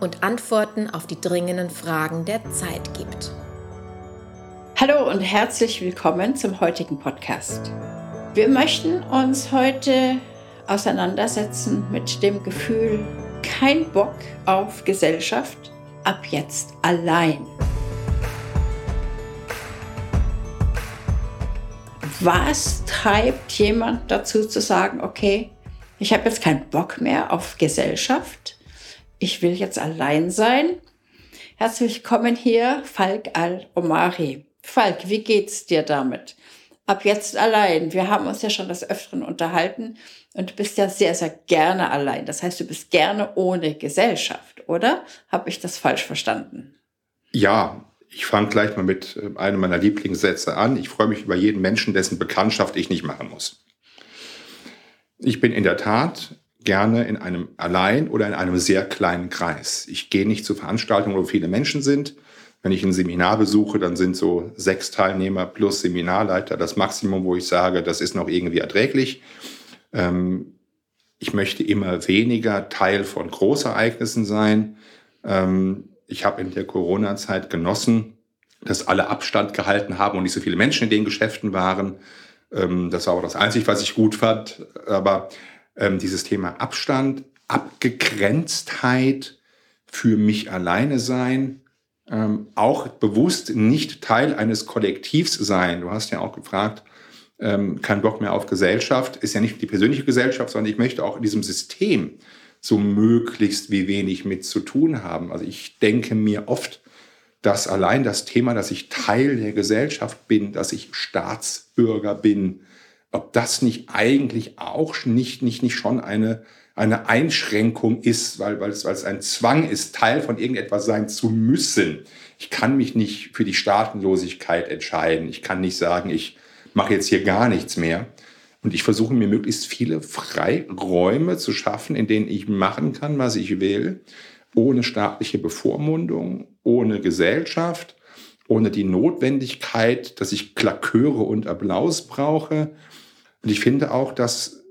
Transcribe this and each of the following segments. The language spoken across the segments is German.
und Antworten auf die dringenden Fragen der Zeit gibt. Hallo und herzlich willkommen zum heutigen Podcast. Wir möchten uns heute auseinandersetzen mit dem Gefühl, kein Bock auf Gesellschaft, ab jetzt allein. Was treibt jemand dazu zu sagen, okay, ich habe jetzt keinen Bock mehr auf Gesellschaft, ich will jetzt allein sein. Herzlich willkommen hier, Falk Al-Omari. Falk, wie geht's dir damit? Ab jetzt allein. Wir haben uns ja schon des Öfteren unterhalten und du bist ja sehr, sehr gerne allein. Das heißt, du bist gerne ohne Gesellschaft, oder? Habe ich das falsch verstanden? Ja, ich fange gleich mal mit äh, einem meiner Lieblingssätze an. Ich freue mich über jeden Menschen, dessen Bekanntschaft ich nicht machen muss. Ich bin in der Tat gerne in einem allein oder in einem sehr kleinen Kreis. Ich gehe nicht zu Veranstaltungen, wo viele Menschen sind. Wenn ich ein Seminar besuche, dann sind so sechs Teilnehmer plus Seminarleiter das Maximum, wo ich sage, das ist noch irgendwie erträglich. Ähm, ich möchte immer weniger Teil von Großereignissen sein. Ähm, ich habe in der Corona-Zeit genossen, dass alle Abstand gehalten haben und nicht so viele Menschen in den Geschäften waren. Ähm, das war auch das Einzige, was ich gut fand. Aber ähm, dieses Thema Abstand, Abgegrenztheit, für mich alleine sein, ähm, auch bewusst nicht Teil eines Kollektivs sein. Du hast ja auch gefragt, ähm, kein Bock mehr auf Gesellschaft, ist ja nicht die persönliche Gesellschaft, sondern ich möchte auch in diesem System so möglichst wie wenig mit zu tun haben. Also ich denke mir oft, dass allein das Thema, dass ich Teil der Gesellschaft bin, dass ich Staatsbürger bin, ob das nicht eigentlich auch nicht, nicht, nicht schon eine, eine Einschränkung ist, weil, weil, es, weil es ein Zwang ist, Teil von irgendetwas sein zu müssen. Ich kann mich nicht für die Staatenlosigkeit entscheiden. Ich kann nicht sagen, ich mache jetzt hier gar nichts mehr. Und ich versuche mir möglichst viele Freiräume zu schaffen, in denen ich machen kann, was ich will, ohne staatliche Bevormundung, ohne Gesellschaft, ohne die Notwendigkeit, dass ich Klaköre und Applaus brauche, und ich finde auch, dass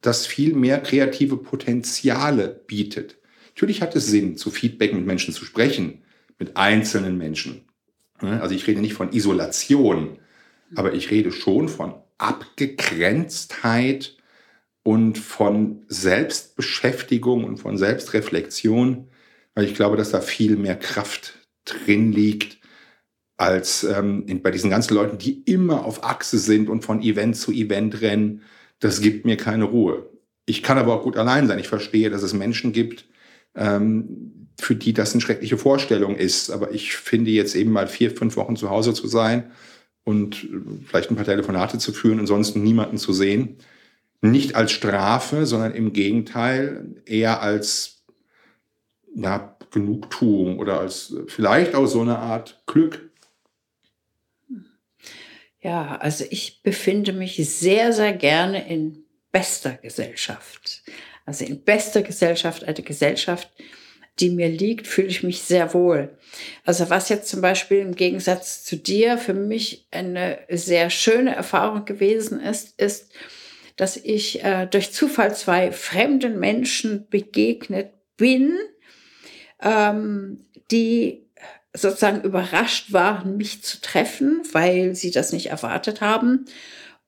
das viel mehr kreative Potenziale bietet. Natürlich hat es Sinn, zu Feedback mit Menschen zu sprechen, mit einzelnen Menschen. Also ich rede nicht von Isolation, aber ich rede schon von Abgegrenztheit und von Selbstbeschäftigung und von Selbstreflexion, weil ich glaube, dass da viel mehr Kraft drin liegt, als ähm, bei diesen ganzen Leuten, die immer auf Achse sind und von Event zu Event rennen. Das gibt mir keine Ruhe. Ich kann aber auch gut allein sein. Ich verstehe, dass es Menschen gibt, ähm, für die das eine schreckliche Vorstellung ist. Aber ich finde jetzt eben mal vier, fünf Wochen zu Hause zu sein und äh, vielleicht ein paar Telefonate zu führen, ansonsten niemanden zu sehen. Nicht als Strafe, sondern im Gegenteil eher als ja, Genugtuung oder als vielleicht auch so eine Art Glück. Ja, also ich befinde mich sehr, sehr gerne in bester Gesellschaft. Also in bester Gesellschaft, eine Gesellschaft, die mir liegt, fühle ich mich sehr wohl. Also was jetzt zum Beispiel im Gegensatz zu dir für mich eine sehr schöne Erfahrung gewesen ist, ist, dass ich äh, durch Zufall zwei fremden Menschen begegnet bin, ähm, die sozusagen überrascht waren, mich zu treffen, weil sie das nicht erwartet haben.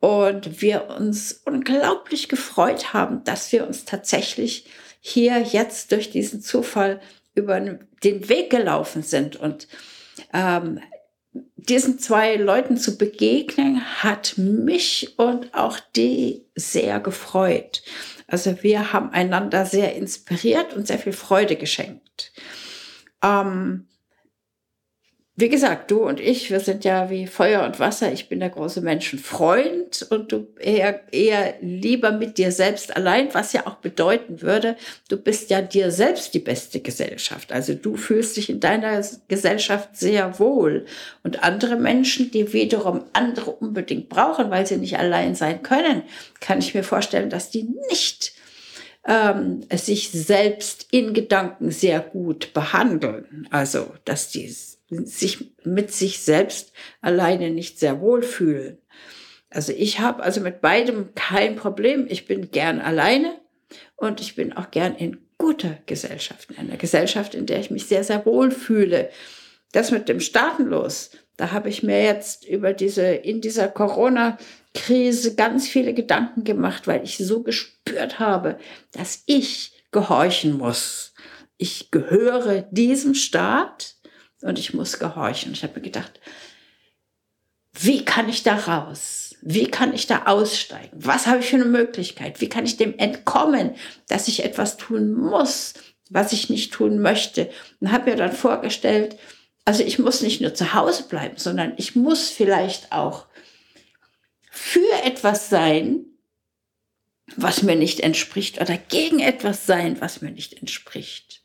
Und wir uns unglaublich gefreut haben, dass wir uns tatsächlich hier jetzt durch diesen Zufall über den Weg gelaufen sind. Und ähm, diesen zwei Leuten zu begegnen, hat mich und auch die sehr gefreut. Also wir haben einander sehr inspiriert und sehr viel Freude geschenkt. Ähm, wie gesagt, du und ich, wir sind ja wie Feuer und Wasser. Ich bin der große Menschenfreund und du eher, eher lieber mit dir selbst allein, was ja auch bedeuten würde, du bist ja dir selbst die beste Gesellschaft. Also du fühlst dich in deiner Gesellschaft sehr wohl. Und andere Menschen, die wiederum andere unbedingt brauchen, weil sie nicht allein sein können, kann ich mir vorstellen, dass die nicht ähm, sich selbst in Gedanken sehr gut behandeln. Also, dass die sich mit sich selbst alleine nicht sehr wohl fühlen. Also ich habe also mit beidem kein Problem. Ich bin gern alleine und ich bin auch gern in guter Gesellschaft, in einer Gesellschaft, in der ich mich sehr, sehr wohl fühle. Das mit dem Staatenlos, da habe ich mir jetzt über diese, in dieser Corona-Krise ganz viele Gedanken gemacht, weil ich so gespürt habe, dass ich gehorchen muss. Ich gehöre diesem Staat und ich muss gehorchen. Ich habe mir gedacht, wie kann ich da raus? Wie kann ich da aussteigen? Was habe ich für eine Möglichkeit? Wie kann ich dem entkommen, dass ich etwas tun muss, was ich nicht tun möchte? Und habe mir dann vorgestellt, also ich muss nicht nur zu Hause bleiben, sondern ich muss vielleicht auch für etwas sein, was mir nicht entspricht oder gegen etwas sein, was mir nicht entspricht.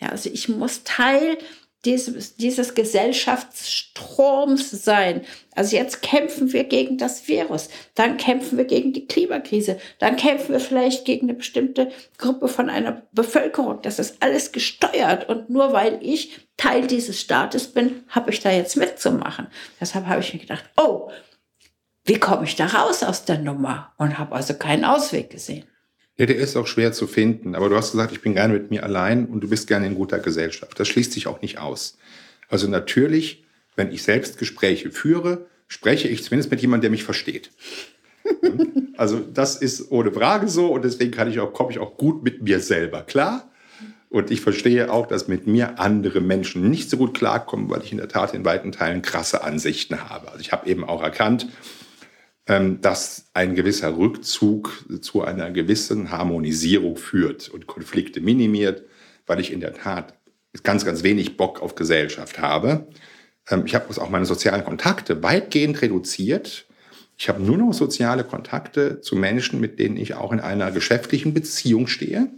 Ja, also ich muss Teil dieses, dieses Gesellschaftsstroms sein. Also jetzt kämpfen wir gegen das Virus, dann kämpfen wir gegen die Klimakrise, dann kämpfen wir vielleicht gegen eine bestimmte Gruppe von einer Bevölkerung. Das ist alles gesteuert und nur weil ich Teil dieses Staates bin, habe ich da jetzt mitzumachen. Deshalb habe ich mir gedacht, oh, wie komme ich da raus aus der Nummer? Und habe also keinen Ausweg gesehen. Ja, der ist auch schwer zu finden. Aber du hast gesagt, ich bin gerne mit mir allein und du bist gerne in guter Gesellschaft. Das schließt sich auch nicht aus. Also natürlich, wenn ich selbst Gespräche führe, spreche ich zumindest mit jemandem, der mich versteht. Also das ist ohne Frage so und deswegen kann ich auch, komme ich auch gut mit mir selber klar. Und ich verstehe auch, dass mit mir andere Menschen nicht so gut klarkommen, weil ich in der Tat in weiten Teilen krasse Ansichten habe. Also ich habe eben auch erkannt, dass ein gewisser Rückzug zu einer gewissen Harmonisierung führt und Konflikte minimiert, weil ich in der Tat ganz, ganz wenig Bock auf Gesellschaft habe. Ähm, ich habe auch meine sozialen Kontakte weitgehend reduziert. Ich habe nur noch soziale Kontakte zu Menschen, mit denen ich auch in einer geschäftlichen Beziehung stehe.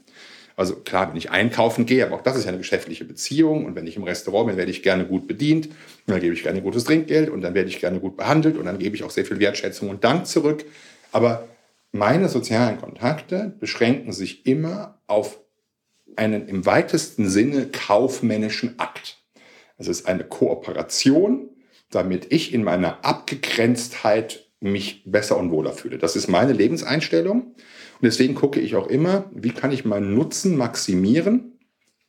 Also klar, wenn ich einkaufen gehe, aber auch das ist ja eine geschäftliche Beziehung. Und wenn ich im Restaurant bin, werde ich gerne gut bedient. Und dann gebe ich gerne gutes Trinkgeld und dann werde ich gerne gut behandelt und dann gebe ich auch sehr viel Wertschätzung und Dank zurück. Aber meine sozialen Kontakte beschränken sich immer auf einen im weitesten Sinne kaufmännischen Akt. Es ist eine Kooperation, damit ich in meiner Abgegrenztheit mich besser und wohler fühle. Das ist meine Lebenseinstellung. Und deswegen gucke ich auch immer, wie kann ich meinen Nutzen maximieren,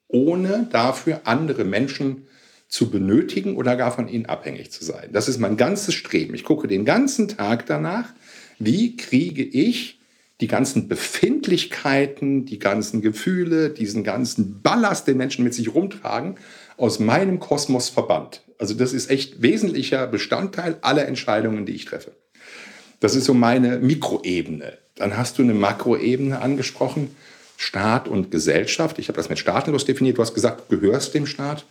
ohne dafür andere Menschen zu benötigen oder gar von ihnen abhängig zu sein. Das ist mein ganzes Streben. Ich gucke den ganzen Tag danach, wie kriege ich die ganzen Befindlichkeiten, die ganzen Gefühle, diesen ganzen Ballast, den Menschen mit sich rumtragen, aus meinem Kosmos verbannt. Also das ist echt wesentlicher Bestandteil aller Entscheidungen, die ich treffe. Das ist so meine Mikroebene. Dann hast du eine Makroebene angesprochen, Staat und Gesellschaft. Ich habe das mit staatenlos definiert. Du hast gesagt, du gehörst dem Staat.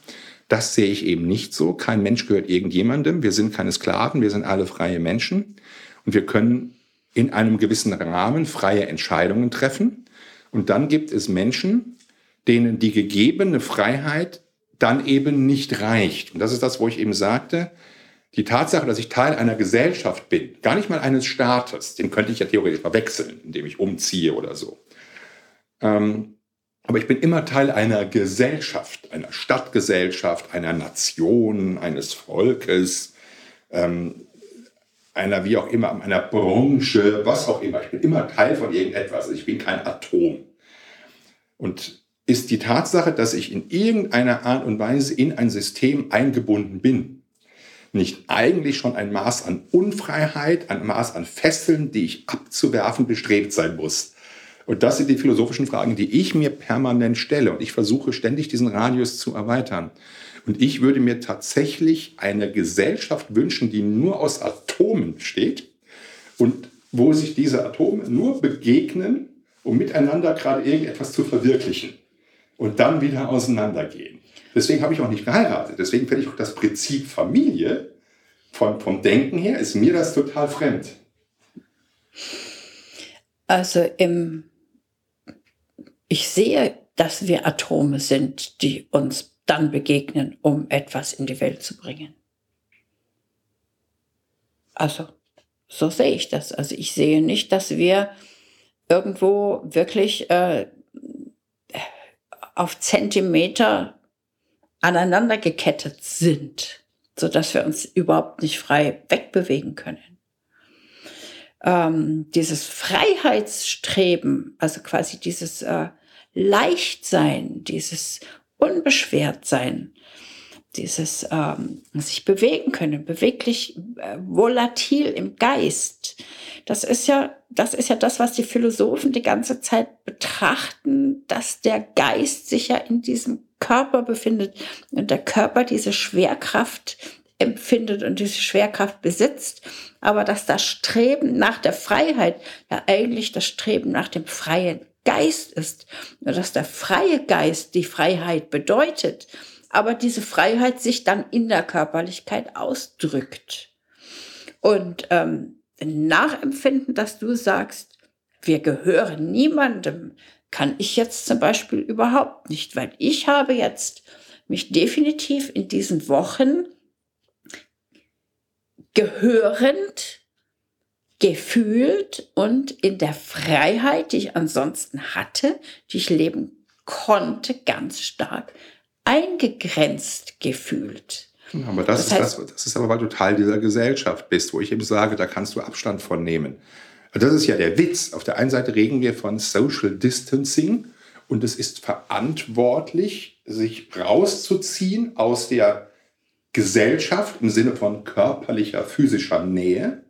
Das sehe ich eben nicht so. Kein Mensch gehört irgendjemandem. Wir sind keine Sklaven. Wir sind alle freie Menschen. Und wir können in einem gewissen Rahmen freie Entscheidungen treffen. Und dann gibt es Menschen, denen die gegebene Freiheit dann eben nicht reicht. Und das ist das, wo ich eben sagte, die Tatsache, dass ich Teil einer Gesellschaft bin, gar nicht mal eines Staates, den könnte ich ja theoretisch mal wechseln, indem ich umziehe oder so. Ähm, aber ich bin immer Teil einer Gesellschaft, einer Stadtgesellschaft, einer Nation, eines Volkes, ähm, einer wie auch immer, einer Branche, was auch immer. Ich bin immer Teil von irgendetwas. Ich bin kein Atom. Und ist die Tatsache, dass ich in irgendeiner Art und Weise in ein System eingebunden bin, nicht eigentlich schon ein Maß an Unfreiheit, ein Maß an Fesseln, die ich abzuwerfen bestrebt sein muss? Und das sind die philosophischen Fragen, die ich mir permanent stelle. Und ich versuche ständig diesen Radius zu erweitern. Und ich würde mir tatsächlich eine Gesellschaft wünschen, die nur aus Atomen steht und wo sich diese Atome nur begegnen, um miteinander gerade irgendetwas zu verwirklichen und dann wieder auseinandergehen. Deswegen habe ich auch nicht geheiratet. Deswegen finde ich auch das Prinzip Familie von, vom Denken her ist mir das total fremd. Also im, ich sehe, dass wir Atome sind, die uns dann begegnen, um etwas in die Welt zu bringen. Also so sehe ich das. Also ich sehe nicht, dass wir irgendwo wirklich äh, auf Zentimeter aneinander gekettet sind, so dass wir uns überhaupt nicht frei wegbewegen können. Ähm, dieses Freiheitsstreben, also quasi dieses äh, Leichtsein, dieses Unbeschwertsein, dieses ähm, sich bewegen können, beweglich, äh, volatil im Geist. Das ist ja, das ist ja das, was die Philosophen die ganze Zeit betrachten, dass der Geist sich ja in diesem Körper befindet und der Körper diese Schwerkraft empfindet und diese Schwerkraft besitzt, aber dass das Streben nach der Freiheit ja eigentlich das Streben nach dem freien Geist ist, und dass der freie Geist die Freiheit bedeutet aber diese Freiheit sich dann in der Körperlichkeit ausdrückt. Und ähm, nachempfinden, dass du sagst, wir gehören niemandem, kann ich jetzt zum Beispiel überhaupt nicht, weil ich habe jetzt mich definitiv in diesen Wochen gehörend gefühlt und in der Freiheit, die ich ansonsten hatte, die ich leben konnte, ganz stark eingegrenzt gefühlt. Aber das, das, heißt, ist das, das ist aber, weil du Teil dieser Gesellschaft bist, wo ich eben sage, da kannst du Abstand von nehmen. Das ist ja der Witz. Auf der einen Seite reden wir von Social Distancing und es ist verantwortlich, sich rauszuziehen aus der Gesellschaft im Sinne von körperlicher, physischer Nähe.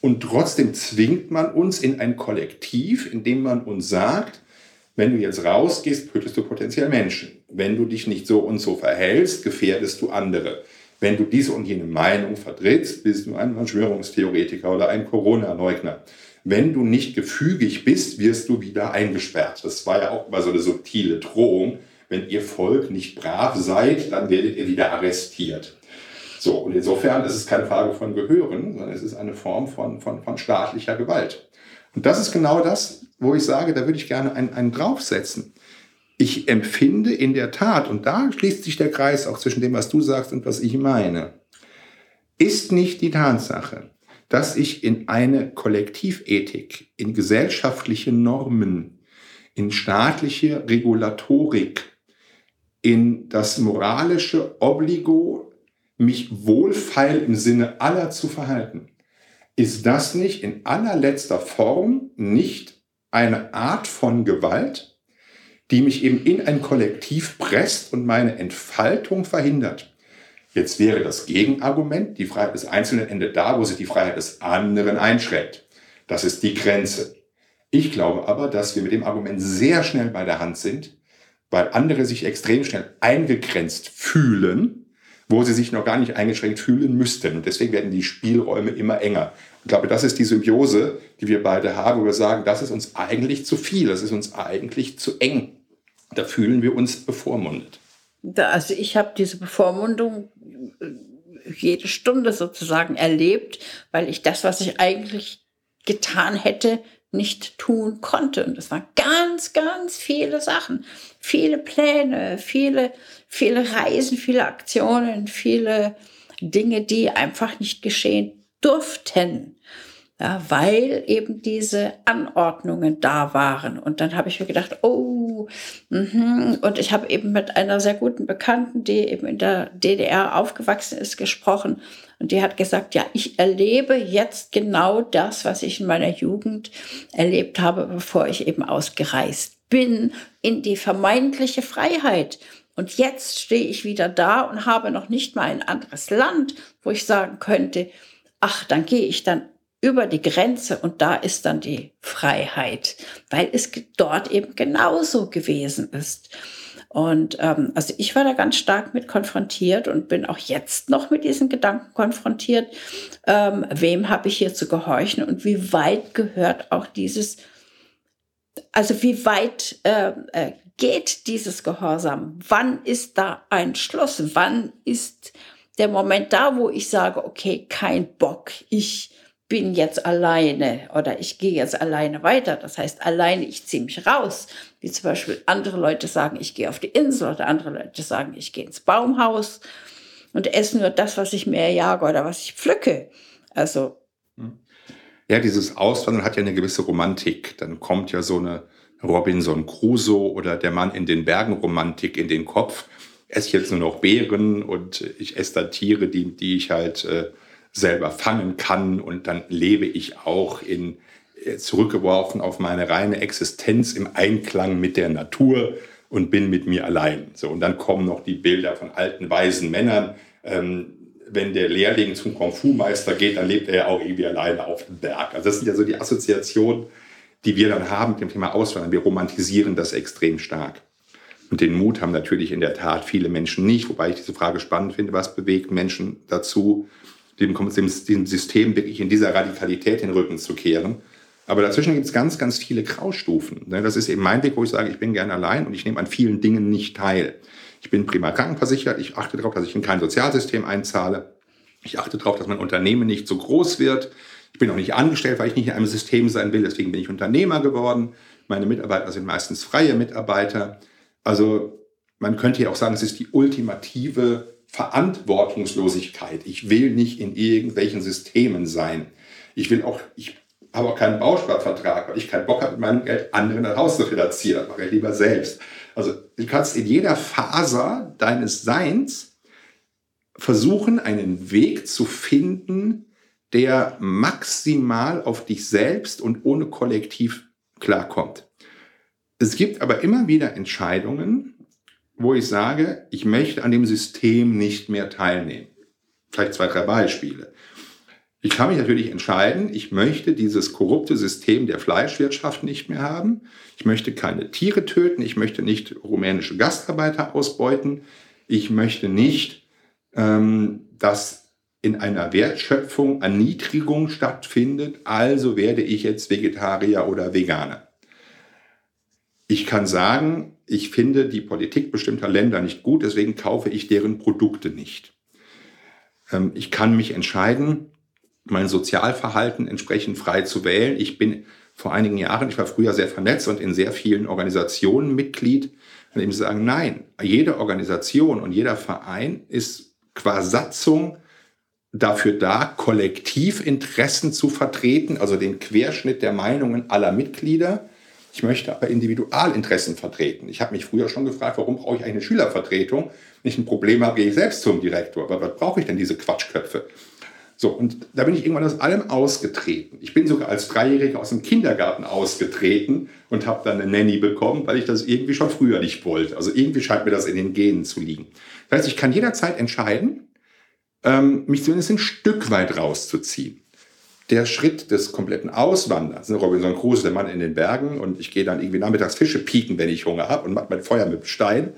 Und trotzdem zwingt man uns in ein Kollektiv, indem man uns sagt, wenn du jetzt rausgehst, tötest du potenziell Menschen. Wenn du dich nicht so und so verhältst, gefährdest du andere. Wenn du diese und jene Meinung vertrittst, bist du ein Verschwörungstheoretiker oder ein Corona-Leugner. Wenn du nicht gefügig bist, wirst du wieder eingesperrt. Das war ja auch mal so eine subtile Drohung. Wenn ihr Volk nicht brav seid, dann werdet ihr wieder arrestiert. So, und insofern ist es keine Frage von Gehören, sondern es ist eine Form von, von, von staatlicher Gewalt. Und das ist genau das, wo ich sage, da würde ich gerne einen, einen draufsetzen. Ich empfinde in der Tat, und da schließt sich der Kreis auch zwischen dem, was du sagst und was ich meine, ist nicht die Tatsache, dass ich in eine Kollektivethik, in gesellschaftliche Normen, in staatliche Regulatorik, in das moralische Obligo, mich wohlfeil im Sinne aller zu verhalten, ist das nicht in allerletzter Form nicht eine Art von Gewalt, die mich eben in ein Kollektiv presst und meine Entfaltung verhindert? Jetzt wäre das Gegenargument, die Freiheit des Einzelnen endet da, wo sich die Freiheit des anderen einschränkt. Das ist die Grenze. Ich glaube aber, dass wir mit dem Argument sehr schnell bei der Hand sind, weil andere sich extrem schnell eingegrenzt fühlen wo sie sich noch gar nicht eingeschränkt fühlen müssten. Und deswegen werden die Spielräume immer enger. Ich glaube, das ist die Symbiose, die wir beide haben, wo wir sagen, das ist uns eigentlich zu viel, das ist uns eigentlich zu eng. Da fühlen wir uns bevormundet. Also ich habe diese Bevormundung äh, jede Stunde sozusagen erlebt, weil ich das, was ich eigentlich getan hätte, nicht tun konnte. Und das waren ganz, ganz viele Sachen, viele Pläne, viele, viele Reisen, viele Aktionen, viele Dinge, die einfach nicht geschehen durften. Ja, weil eben diese Anordnungen da waren. Und dann habe ich mir gedacht, oh, mh. und ich habe eben mit einer sehr guten Bekannten, die eben in der DDR aufgewachsen ist, gesprochen. Und die hat gesagt, ja, ich erlebe jetzt genau das, was ich in meiner Jugend erlebt habe, bevor ich eben ausgereist bin, in die vermeintliche Freiheit. Und jetzt stehe ich wieder da und habe noch nicht mal ein anderes Land, wo ich sagen könnte, ach, dann gehe ich dann über die Grenze und da ist dann die Freiheit, weil es dort eben genauso gewesen ist. Und ähm, also ich war da ganz stark mit konfrontiert und bin auch jetzt noch mit diesen Gedanken konfrontiert. Ähm, wem habe ich hier zu gehorchen und wie weit gehört auch dieses, also wie weit äh, äh, geht dieses Gehorsam? Wann ist da ein Schluss? Wann ist der Moment da, wo ich sage, okay, kein Bock, ich bin jetzt alleine oder ich gehe jetzt alleine weiter. Das heißt, alleine, ich ziehe mich raus. Wie zum Beispiel andere Leute sagen, ich gehe auf die Insel oder andere Leute sagen, ich gehe ins Baumhaus und esse nur das, was ich mir jage oder was ich pflücke. Also. Ja, dieses Auswandern hat ja eine gewisse Romantik. Dann kommt ja so eine Robinson Crusoe oder der Mann in den Bergen Romantik in den Kopf. Ich esse jetzt nur noch Beeren und ich esse da Tiere, die, die ich halt äh, selber fangen kann und dann lebe ich auch in äh, zurückgeworfen auf meine reine Existenz im Einklang mit der Natur und bin mit mir allein. So, und dann kommen noch die Bilder von alten, weisen Männern. Ähm, wenn der Lehrling zum Kung-Fu-Meister geht, dann lebt er ja auch irgendwie alleine auf dem Berg. Also das sind ja so die Assoziationen, die wir dann haben mit dem Thema Auswandern. Wir romantisieren das extrem stark. Und den Mut haben natürlich in der Tat viele Menschen nicht, wobei ich diese Frage spannend finde, was bewegt Menschen dazu, dem, dem System wirklich in dieser Radikalität den Rücken zu kehren. Aber dazwischen gibt es ganz, ganz viele Graustufen. Ne, das ist eben mein Weg, wo ich sage, ich bin gerne allein und ich nehme an vielen Dingen nicht teil. Ich bin prima krankenversichert, ich achte darauf, dass ich in kein Sozialsystem einzahle. Ich achte darauf, dass mein Unternehmen nicht so groß wird. Ich bin auch nicht angestellt, weil ich nicht in einem System sein will. Deswegen bin ich Unternehmer geworden. Meine Mitarbeiter sind meistens freie Mitarbeiter. Also man könnte ja auch sagen, es ist die ultimative Verantwortungslosigkeit. Ich will nicht in irgendwelchen Systemen sein. Ich will auch, ich habe auch keinen Bausparvertrag, weil ich keinen Bock habe, mit meinem Geld anderen ein Haus zu finanzieren. Das mache ich lieber selbst. Also du kannst in jeder Faser deines Seins versuchen, einen Weg zu finden, der maximal auf dich selbst und ohne Kollektiv klarkommt. Es gibt aber immer wieder Entscheidungen, wo ich sage, ich möchte an dem System nicht mehr teilnehmen. Vielleicht zwei, drei Beispiele. Ich kann mich natürlich entscheiden, ich möchte dieses korrupte System der Fleischwirtschaft nicht mehr haben. Ich möchte keine Tiere töten. Ich möchte nicht rumänische Gastarbeiter ausbeuten. Ich möchte nicht, ähm, dass in einer Wertschöpfung Erniedrigung stattfindet. Also werde ich jetzt Vegetarier oder Veganer. Ich kann sagen, ich finde die Politik bestimmter Länder nicht gut, deswegen kaufe ich deren Produkte nicht. Ähm, ich kann mich entscheiden, mein Sozialverhalten entsprechend frei zu wählen. Ich bin vor einigen Jahren, ich war früher sehr vernetzt und in sehr vielen Organisationen Mitglied, an dem sie sagen, nein, jede Organisation und jeder Verein ist qua Satzung dafür da, Kollektivinteressen zu vertreten, also den Querschnitt der Meinungen aller Mitglieder. Ich möchte aber Individualinteressen vertreten. Ich habe mich früher schon gefragt, warum brauche ich eine Schülervertretung? Wenn ich ein Problem habe, gehe ich selbst zum Direktor. Aber was brauche ich denn diese Quatschköpfe? So, und da bin ich irgendwann aus allem ausgetreten. Ich bin sogar als Dreijähriger aus dem Kindergarten ausgetreten und habe dann eine Nanny bekommen, weil ich das irgendwie schon früher nicht wollte. Also irgendwie scheint mir das in den Genen zu liegen. Das heißt, ich kann jederzeit entscheiden, ähm, mich zumindest ein Stück weit rauszuziehen der Schritt des kompletten Auswanderns, ne, Robinson Crusoe, der Mann in den Bergen, und ich gehe dann irgendwie nachmittags Fische pieken, wenn ich Hunger habe und mache mein Feuer mit Stein,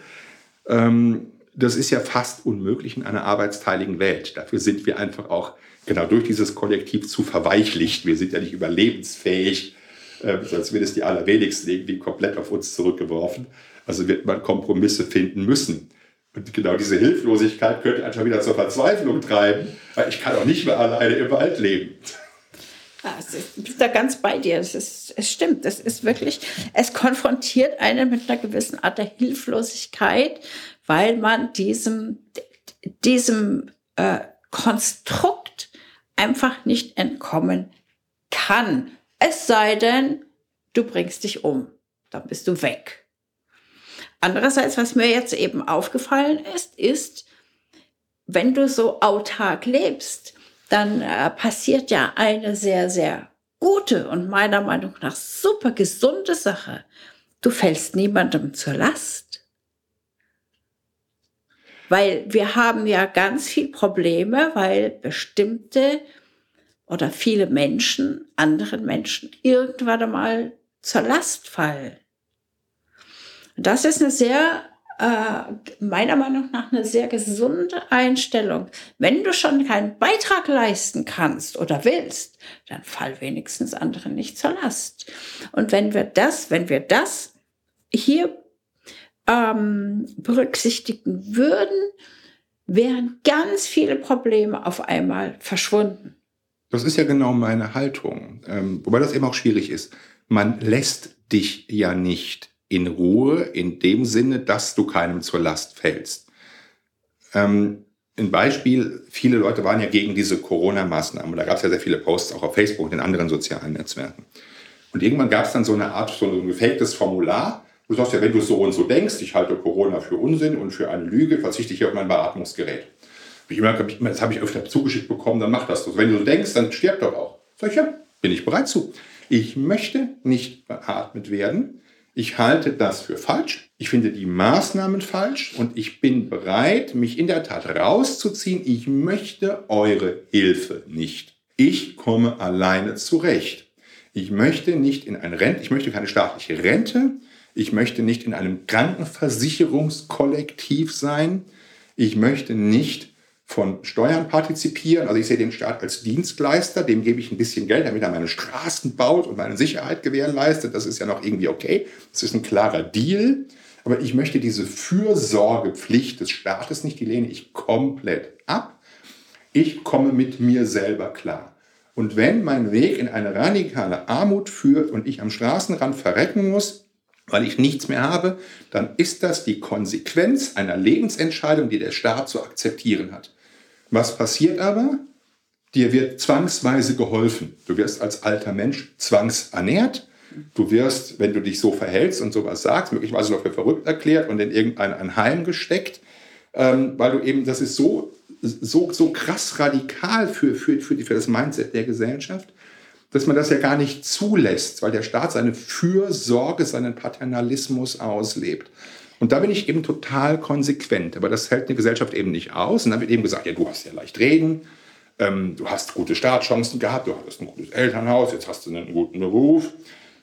ähm, das ist ja fast unmöglich in einer arbeitsteiligen Welt. Dafür sind wir einfach auch genau durch dieses Kollektiv zu verweichlicht. Wir sind ja nicht überlebensfähig, äh, sonst wird es die allerwenigsten irgendwie komplett auf uns zurückgeworfen. Also wird man Kompromisse finden müssen. Und genau diese Hilflosigkeit könnte einfach wieder zur Verzweiflung treiben, weil ich kann auch nicht mehr alleine im Wald leben. Also ich bin da ganz bei dir. Es, ist, es stimmt. Es ist wirklich, es konfrontiert einen mit einer gewissen Art der Hilflosigkeit, weil man diesem, diesem äh, Konstrukt einfach nicht entkommen kann. Es sei denn, du bringst dich um. Dann bist du weg. Andererseits, was mir jetzt eben aufgefallen ist, ist, wenn du so autark lebst, dann äh, passiert ja eine sehr, sehr gute und meiner Meinung nach super gesunde Sache. Du fällst niemandem zur Last. Weil wir haben ja ganz viel Probleme, weil bestimmte oder viele Menschen, anderen Menschen irgendwann einmal zur Last fallen. das ist eine sehr äh, meiner Meinung nach eine sehr gesunde Einstellung. Wenn du schon keinen Beitrag leisten kannst oder willst, dann fall wenigstens anderen nicht zur Last. Und wenn wir das, wenn wir das hier ähm, berücksichtigen würden, wären ganz viele Probleme auf einmal verschwunden. Das ist ja genau meine Haltung, ähm, wobei das eben auch schwierig ist. Man lässt dich ja nicht in Ruhe in dem Sinne, dass du keinem zur Last fällst. Ähm, ein Beispiel, viele Leute waren ja gegen diese Corona-Maßnahmen. Da gab es ja sehr viele Posts auch auf Facebook und in anderen sozialen Netzwerken. Und irgendwann gab es dann so eine Art, so ein gefaktes Formular. Du sagst ja, wenn du so und so denkst, ich halte Corona für Unsinn und für eine Lüge, verzichte ich auf mein Beatmungsgerät. Das habe ich öfter zugeschickt bekommen, dann mach das. Wenn du so denkst, dann stirb doch auch. Sag ich, ja, bin ich bereit zu. Ich möchte nicht beatmet werden. Ich halte das für falsch. Ich finde die Maßnahmen falsch und ich bin bereit, mich in der Tat rauszuziehen. Ich möchte eure Hilfe nicht. Ich komme alleine zurecht. Ich möchte nicht in ein Rente, ich möchte keine staatliche Rente. Ich möchte nicht in einem Krankenversicherungskollektiv sein. Ich möchte nicht von Steuern partizipieren. Also ich sehe den Staat als Dienstleister, dem gebe ich ein bisschen Geld, damit er meine Straßen baut und meine Sicherheit gewährleistet. Das ist ja noch irgendwie okay. Das ist ein klarer Deal. Aber ich möchte diese Fürsorgepflicht des Staates nicht, die lehne ich komplett ab. Ich komme mit mir selber klar. Und wenn mein Weg in eine radikale Armut führt und ich am Straßenrand verrecken muss, weil ich nichts mehr habe, dann ist das die Konsequenz einer Lebensentscheidung, die der Staat zu akzeptieren hat. Was passiert aber? Dir wird zwangsweise geholfen. Du wirst als alter Mensch zwangsernährt. Du wirst, wenn du dich so verhältst und sowas sagst, möglicherweise noch für verrückt erklärt und in irgendein ein Heim gesteckt, ähm, weil du eben, das ist so, so, so krass radikal für, für, für, die, für das Mindset der Gesellschaft, dass man das ja gar nicht zulässt, weil der Staat seine Fürsorge, seinen Paternalismus auslebt. Und da bin ich eben total konsequent. Aber das hält eine Gesellschaft eben nicht aus. Und dann wird eben gesagt, ja, du hast ja leicht reden, ähm, du hast gute Startchancen gehabt, du hattest ein gutes Elternhaus, jetzt hast du einen guten Beruf.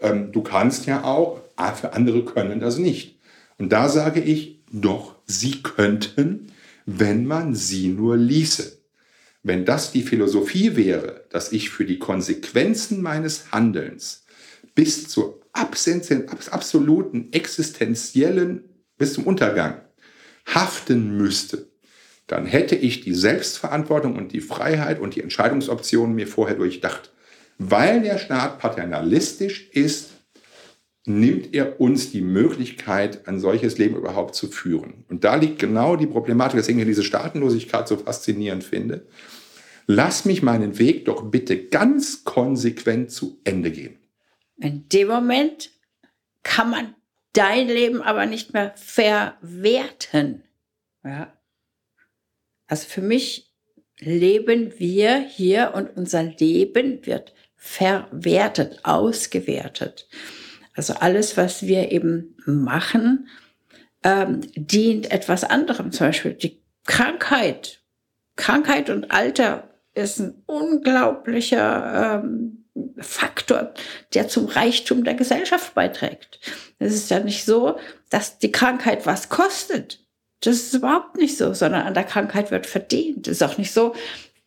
Ähm, du kannst ja auch, aber für andere können das nicht. Und da sage ich, doch, sie könnten, wenn man sie nur ließe. Wenn das die Philosophie wäre, dass ich für die Konsequenzen meines Handelns bis zur absoluten existenziellen bis zum Untergang haften müsste, dann hätte ich die Selbstverantwortung und die Freiheit und die Entscheidungsoptionen mir vorher durchdacht. Weil der Staat paternalistisch ist, nimmt er uns die Möglichkeit, ein solches Leben überhaupt zu führen. Und da liegt genau die Problematik, weswegen ich diese Staatenlosigkeit so faszinierend finde. Lass mich meinen Weg doch bitte ganz konsequent zu Ende gehen. In dem Moment kann man dein Leben aber nicht mehr verwerten. Ja. Also für mich leben wir hier und unser Leben wird verwertet, ausgewertet. Also alles, was wir eben machen, ähm, dient etwas anderem. Zum Beispiel die Krankheit. Krankheit und Alter ist ein unglaublicher ähm, Faktor, der zum Reichtum der Gesellschaft beiträgt. Es ist ja nicht so, dass die Krankheit was kostet. Das ist überhaupt nicht so, sondern an der Krankheit wird verdient. Es ist auch nicht so,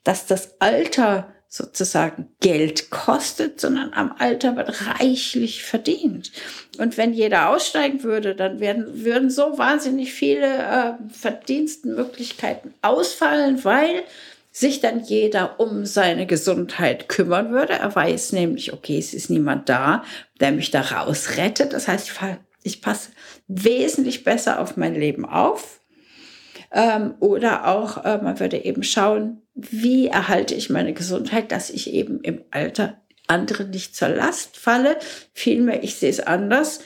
dass das Alter sozusagen Geld kostet, sondern am Alter wird reichlich verdient. Und wenn jeder aussteigen würde, dann werden, würden so wahnsinnig viele äh, Verdienstmöglichkeiten ausfallen, weil sich dann jeder um seine Gesundheit kümmern würde. Er weiß nämlich, okay, es ist niemand da, der mich da rausrettet. Das heißt, ich, passe wesentlich besser auf mein Leben auf. Ähm, oder auch, äh, man würde eben schauen, wie erhalte ich meine Gesundheit, dass ich eben im Alter anderen nicht zur Last falle. Vielmehr, ich sehe es anders,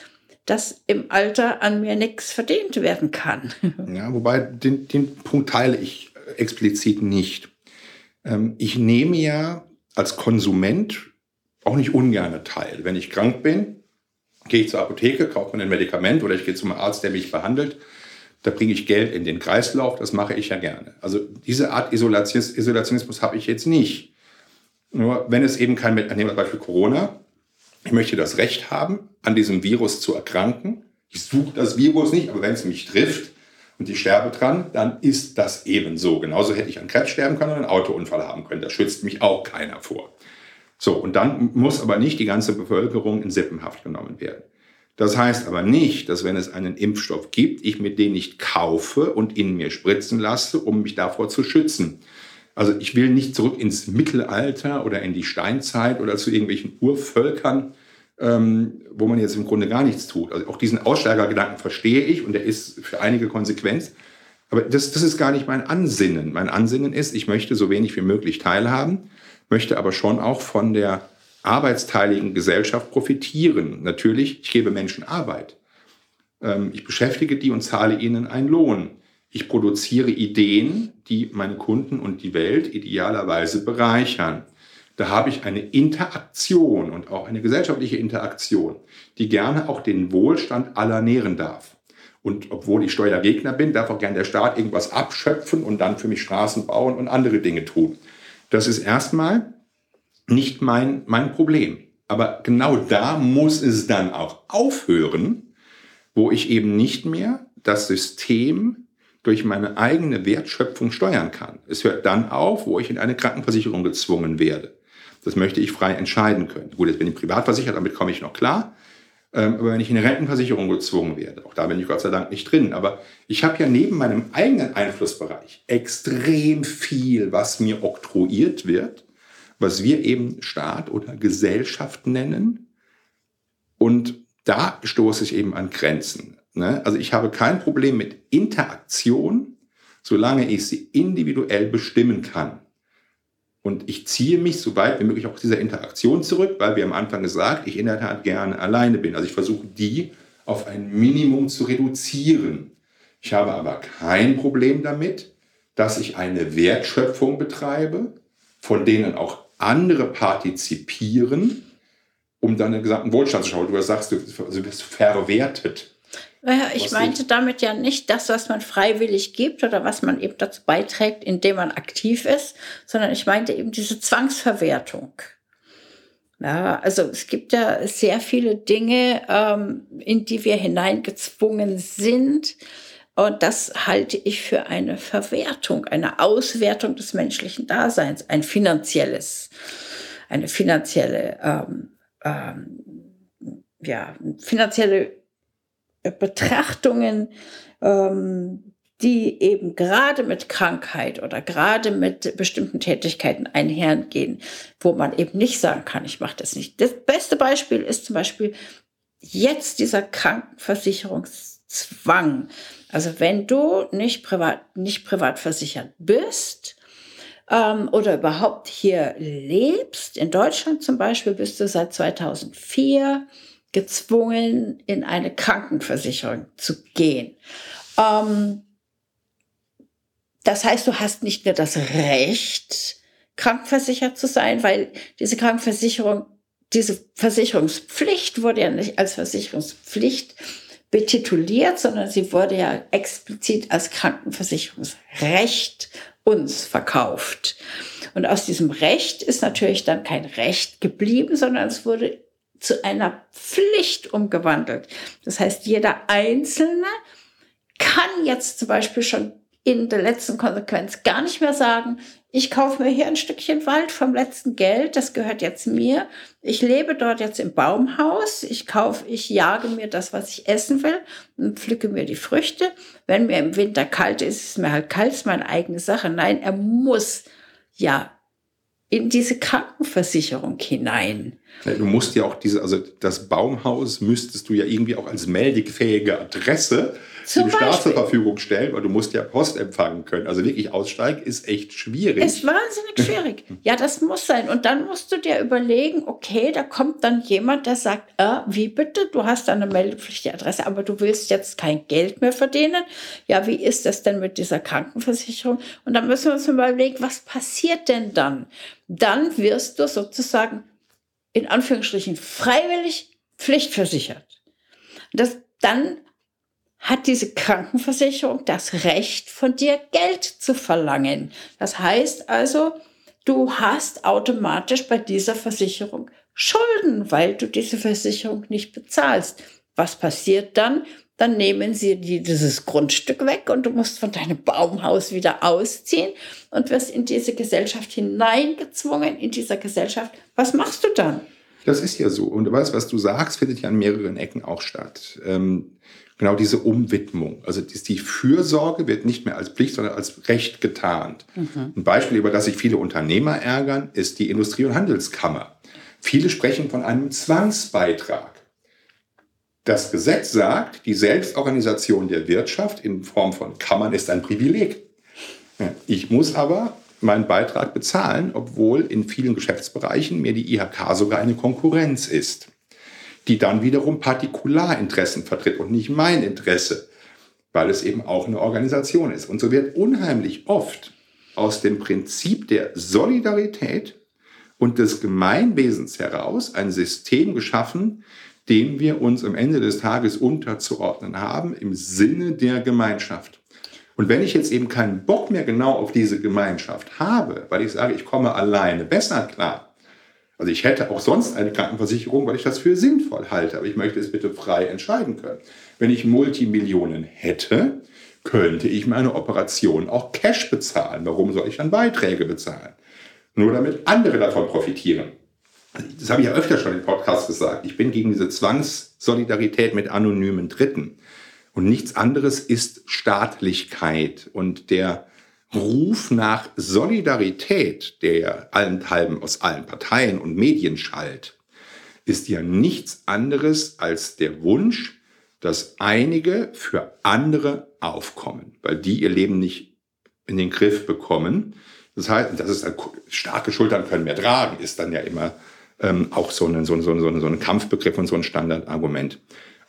dass im Alter an mir nichts verdient werden kann. Ja, wobei den, den Punkt teile ich explizit nicht. Ähm, ich nehme ja als Konsument auch nicht ungern teil. Wenn ich krank bin, gehe ich zur Apotheke, kaufe mir ein Medikament oder ich gehe zum Arzt, der mich behandelt. Da bringe ich Geld in den Kreislauf, das mache ich ja gerne. Also diese Art Isolationismus habe ich jetzt nicht. Nur wenn es eben kein, nehmen wir Beispiel Corona, ich möchte das Recht haben, an diesem Virus zu erkranken. Ich suche das Virus nicht, aber wenn es mich trifft, und ich sterbe dran, dann ist das eben so. Genauso hätte ich an Krebs sterben können oder einen Autounfall haben können. Da schützt mich auch keiner vor. So, und dann muss aber nicht die ganze Bevölkerung in Sippenhaft genommen werden. Das heißt aber nicht, dass wenn es einen Impfstoff gibt, ich mir den nicht kaufe und in mir spritzen lasse, um mich davor zu schützen. Also ich will nicht zurück ins Mittelalter oder in die Steinzeit oder zu irgendwelchen Urvölkern, ähm, wo man jetzt im Grunde gar nichts tut. Also auch diesen Aussteigergedanken verstehe ich und der ist für einige Konsequenz. Aber das, das ist gar nicht mein Ansinnen. Mein Ansinnen ist, ich möchte so wenig wie möglich teilhaben, möchte aber schon auch von der arbeitsteiligen Gesellschaft profitieren. Natürlich, ich gebe Menschen Arbeit. Ähm, ich beschäftige die und zahle ihnen einen Lohn. Ich produziere Ideen, die meine Kunden und die Welt idealerweise bereichern. Da habe ich eine Interaktion und auch eine gesellschaftliche Interaktion, die gerne auch den Wohlstand aller nähren darf. Und obwohl ich Steuergegner bin, darf auch gerne der Staat irgendwas abschöpfen und dann für mich Straßen bauen und andere Dinge tun. Das ist erstmal nicht mein, mein Problem. Aber genau da muss es dann auch aufhören, wo ich eben nicht mehr das System durch meine eigene Wertschöpfung steuern kann. Es hört dann auf, wo ich in eine Krankenversicherung gezwungen werde. Das möchte ich frei entscheiden können. Gut, jetzt bin ich privat versichert, damit komme ich noch klar. Ähm, aber wenn ich in eine Rentenversicherung gezwungen werde, auch da bin ich Gott sei Dank nicht drin, aber ich habe ja neben meinem eigenen Einflussbereich extrem viel, was mir oktroyiert wird, was wir eben Staat oder Gesellschaft nennen. Und da stoße ich eben an Grenzen. Ne? Also ich habe kein Problem mit Interaktion, solange ich sie individuell bestimmen kann. Und ich ziehe mich so weit wie möglich auch dieser Interaktion zurück, weil wir am Anfang gesagt, ich in der Tat gerne alleine bin. Also ich versuche die auf ein Minimum zu reduzieren. Ich habe aber kein Problem damit, dass ich eine Wertschöpfung betreibe, von denen auch andere partizipieren, um dann den gesamten Wohlstand zu schauen. Du sagst, du wirst verwertet. Naja, ich meinte damit ja nicht das, was man freiwillig gibt oder was man eben dazu beiträgt, indem man aktiv ist, sondern ich meinte eben diese Zwangsverwertung. Ja, also es gibt ja sehr viele Dinge, ähm, in die wir hineingezwungen sind. Und das halte ich für eine Verwertung, eine Auswertung des menschlichen Daseins, ein finanzielles, eine finanzielle, ähm, ähm, ja, finanzielle Betrachtungen, ähm, die eben gerade mit Krankheit oder gerade mit bestimmten Tätigkeiten einhergehen, wo man eben nicht sagen kann, ich mache das nicht. Das beste Beispiel ist zum Beispiel jetzt dieser Krankenversicherungszwang. Also wenn du nicht privat, nicht privat versichert bist, ähm, oder überhaupt hier lebst, in Deutschland zum Beispiel bist du seit 2004 gezwungen, in eine Krankenversicherung zu gehen. Ähm, das heißt, du hast nicht mehr das Recht, krankenversichert zu sein, weil diese Krankenversicherung, diese Versicherungspflicht wurde ja nicht als Versicherungspflicht betituliert, sondern sie wurde ja explizit als Krankenversicherungsrecht uns verkauft. Und aus diesem Recht ist natürlich dann kein Recht geblieben, sondern es wurde zu einer Pflicht umgewandelt. Das heißt, jeder Einzelne kann jetzt zum Beispiel schon in der letzten Konsequenz gar nicht mehr sagen, ich kaufe mir hier ein Stückchen Wald vom letzten Geld, das gehört jetzt mir. Ich lebe dort jetzt im Baumhaus, ich kaufe, ich jage mir das, was ich essen will und pflücke mir die Früchte. Wenn mir im Winter kalt ist, ist es mir halt kalt, ist meine eigene Sache. Nein, er muss ja in diese Krankenversicherung hinein. Du musst ja auch diese, also das Baumhaus müsstest du ja irgendwie auch als meldefähige Adresse Zum dem Staat zur Verfügung stellen, weil du musst ja Post empfangen können. Also wirklich aussteigen ist echt schwierig. Ist wahnsinnig schwierig. ja, das muss sein. Und dann musst du dir überlegen, okay, da kommt dann jemand, der sagt, äh, wie bitte, du hast eine meldepflichtige Adresse, aber du willst jetzt kein Geld mehr verdienen. Ja, wie ist das denn mit dieser Krankenversicherung? Und dann müssen wir uns überlegen, was passiert denn dann? dann wirst du sozusagen in Anführungsstrichen freiwillig pflichtversichert. Das, dann hat diese Krankenversicherung das Recht von dir Geld zu verlangen. Das heißt also, du hast automatisch bei dieser Versicherung Schulden, weil du diese Versicherung nicht bezahlst. Was passiert dann? dann nehmen sie dir dieses Grundstück weg und du musst von deinem Baumhaus wieder ausziehen und wirst in diese Gesellschaft hineingezwungen, in dieser Gesellschaft. Was machst du dann? Das ist ja so. Und du weißt, was du sagst, findet ja an mehreren Ecken auch statt. Ähm, genau diese Umwidmung. Also die Fürsorge wird nicht mehr als Pflicht, sondern als Recht getarnt. Mhm. Ein Beispiel, über das sich viele Unternehmer ärgern, ist die Industrie- und Handelskammer. Viele sprechen von einem Zwangsbeitrag. Das Gesetz sagt, die Selbstorganisation der Wirtschaft in Form von Kammern ist ein Privileg. Ich muss aber meinen Beitrag bezahlen, obwohl in vielen Geschäftsbereichen mir die IHK sogar eine Konkurrenz ist, die dann wiederum Partikularinteressen vertritt und nicht mein Interesse, weil es eben auch eine Organisation ist. Und so wird unheimlich oft aus dem Prinzip der Solidarität und des Gemeinwesens heraus ein System geschaffen, dem wir uns am Ende des Tages unterzuordnen haben im Sinne der Gemeinschaft. Und wenn ich jetzt eben keinen Bock mehr genau auf diese Gemeinschaft habe, weil ich sage, ich komme alleine besser klar, also ich hätte auch sonst eine Krankenversicherung, weil ich das für sinnvoll halte, aber ich möchte es bitte frei entscheiden können. Wenn ich Multimillionen hätte, könnte ich meine Operation auch Cash bezahlen. Warum soll ich dann Beiträge bezahlen? Nur damit andere davon profitieren. Das habe ich ja öfter schon im Podcast gesagt. Ich bin gegen diese Zwangssolidarität mit anonymen Dritten. Und nichts anderes ist Staatlichkeit und der Ruf nach Solidarität, der allenthalben aus allen Parteien und Medien schallt, ist ja nichts anderes als der Wunsch, dass einige für andere aufkommen, weil die ihr Leben nicht in den Griff bekommen. Das heißt, das ist starke Schultern können mehr tragen, ist dann ja immer ähm, auch so ein, so, ein, so, ein, so ein Kampfbegriff und so ein Standardargument.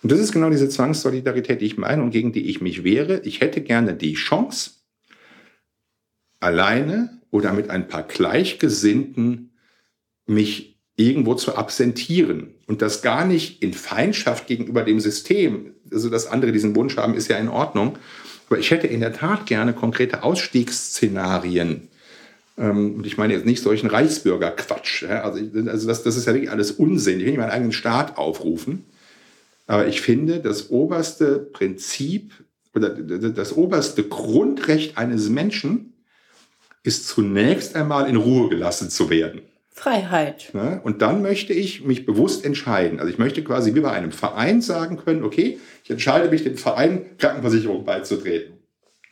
Und das ist genau diese Zwangssolidarität, die ich meine und gegen die ich mich wehre. Ich hätte gerne die Chance, alleine oder mit ein paar Gleichgesinnten mich irgendwo zu absentieren und das gar nicht in Feindschaft gegenüber dem System. Also, dass andere diesen Wunsch haben, ist ja in Ordnung. Aber ich hätte in der Tat gerne konkrete Ausstiegsszenarien. Ähm, und ich meine jetzt nicht solchen Reichsbürgerquatsch. Also, also das, das ist ja wirklich alles Unsinn. Ich will nicht meinen eigenen Staat aufrufen. Aber ich finde, das oberste Prinzip oder das oberste Grundrecht eines Menschen ist zunächst einmal in Ruhe gelassen zu werden. Freiheit. Und dann möchte ich mich bewusst entscheiden. Also ich möchte quasi wie bei einem Verein sagen können, okay, ich entscheide mich, dem Verein Krankenversicherung beizutreten.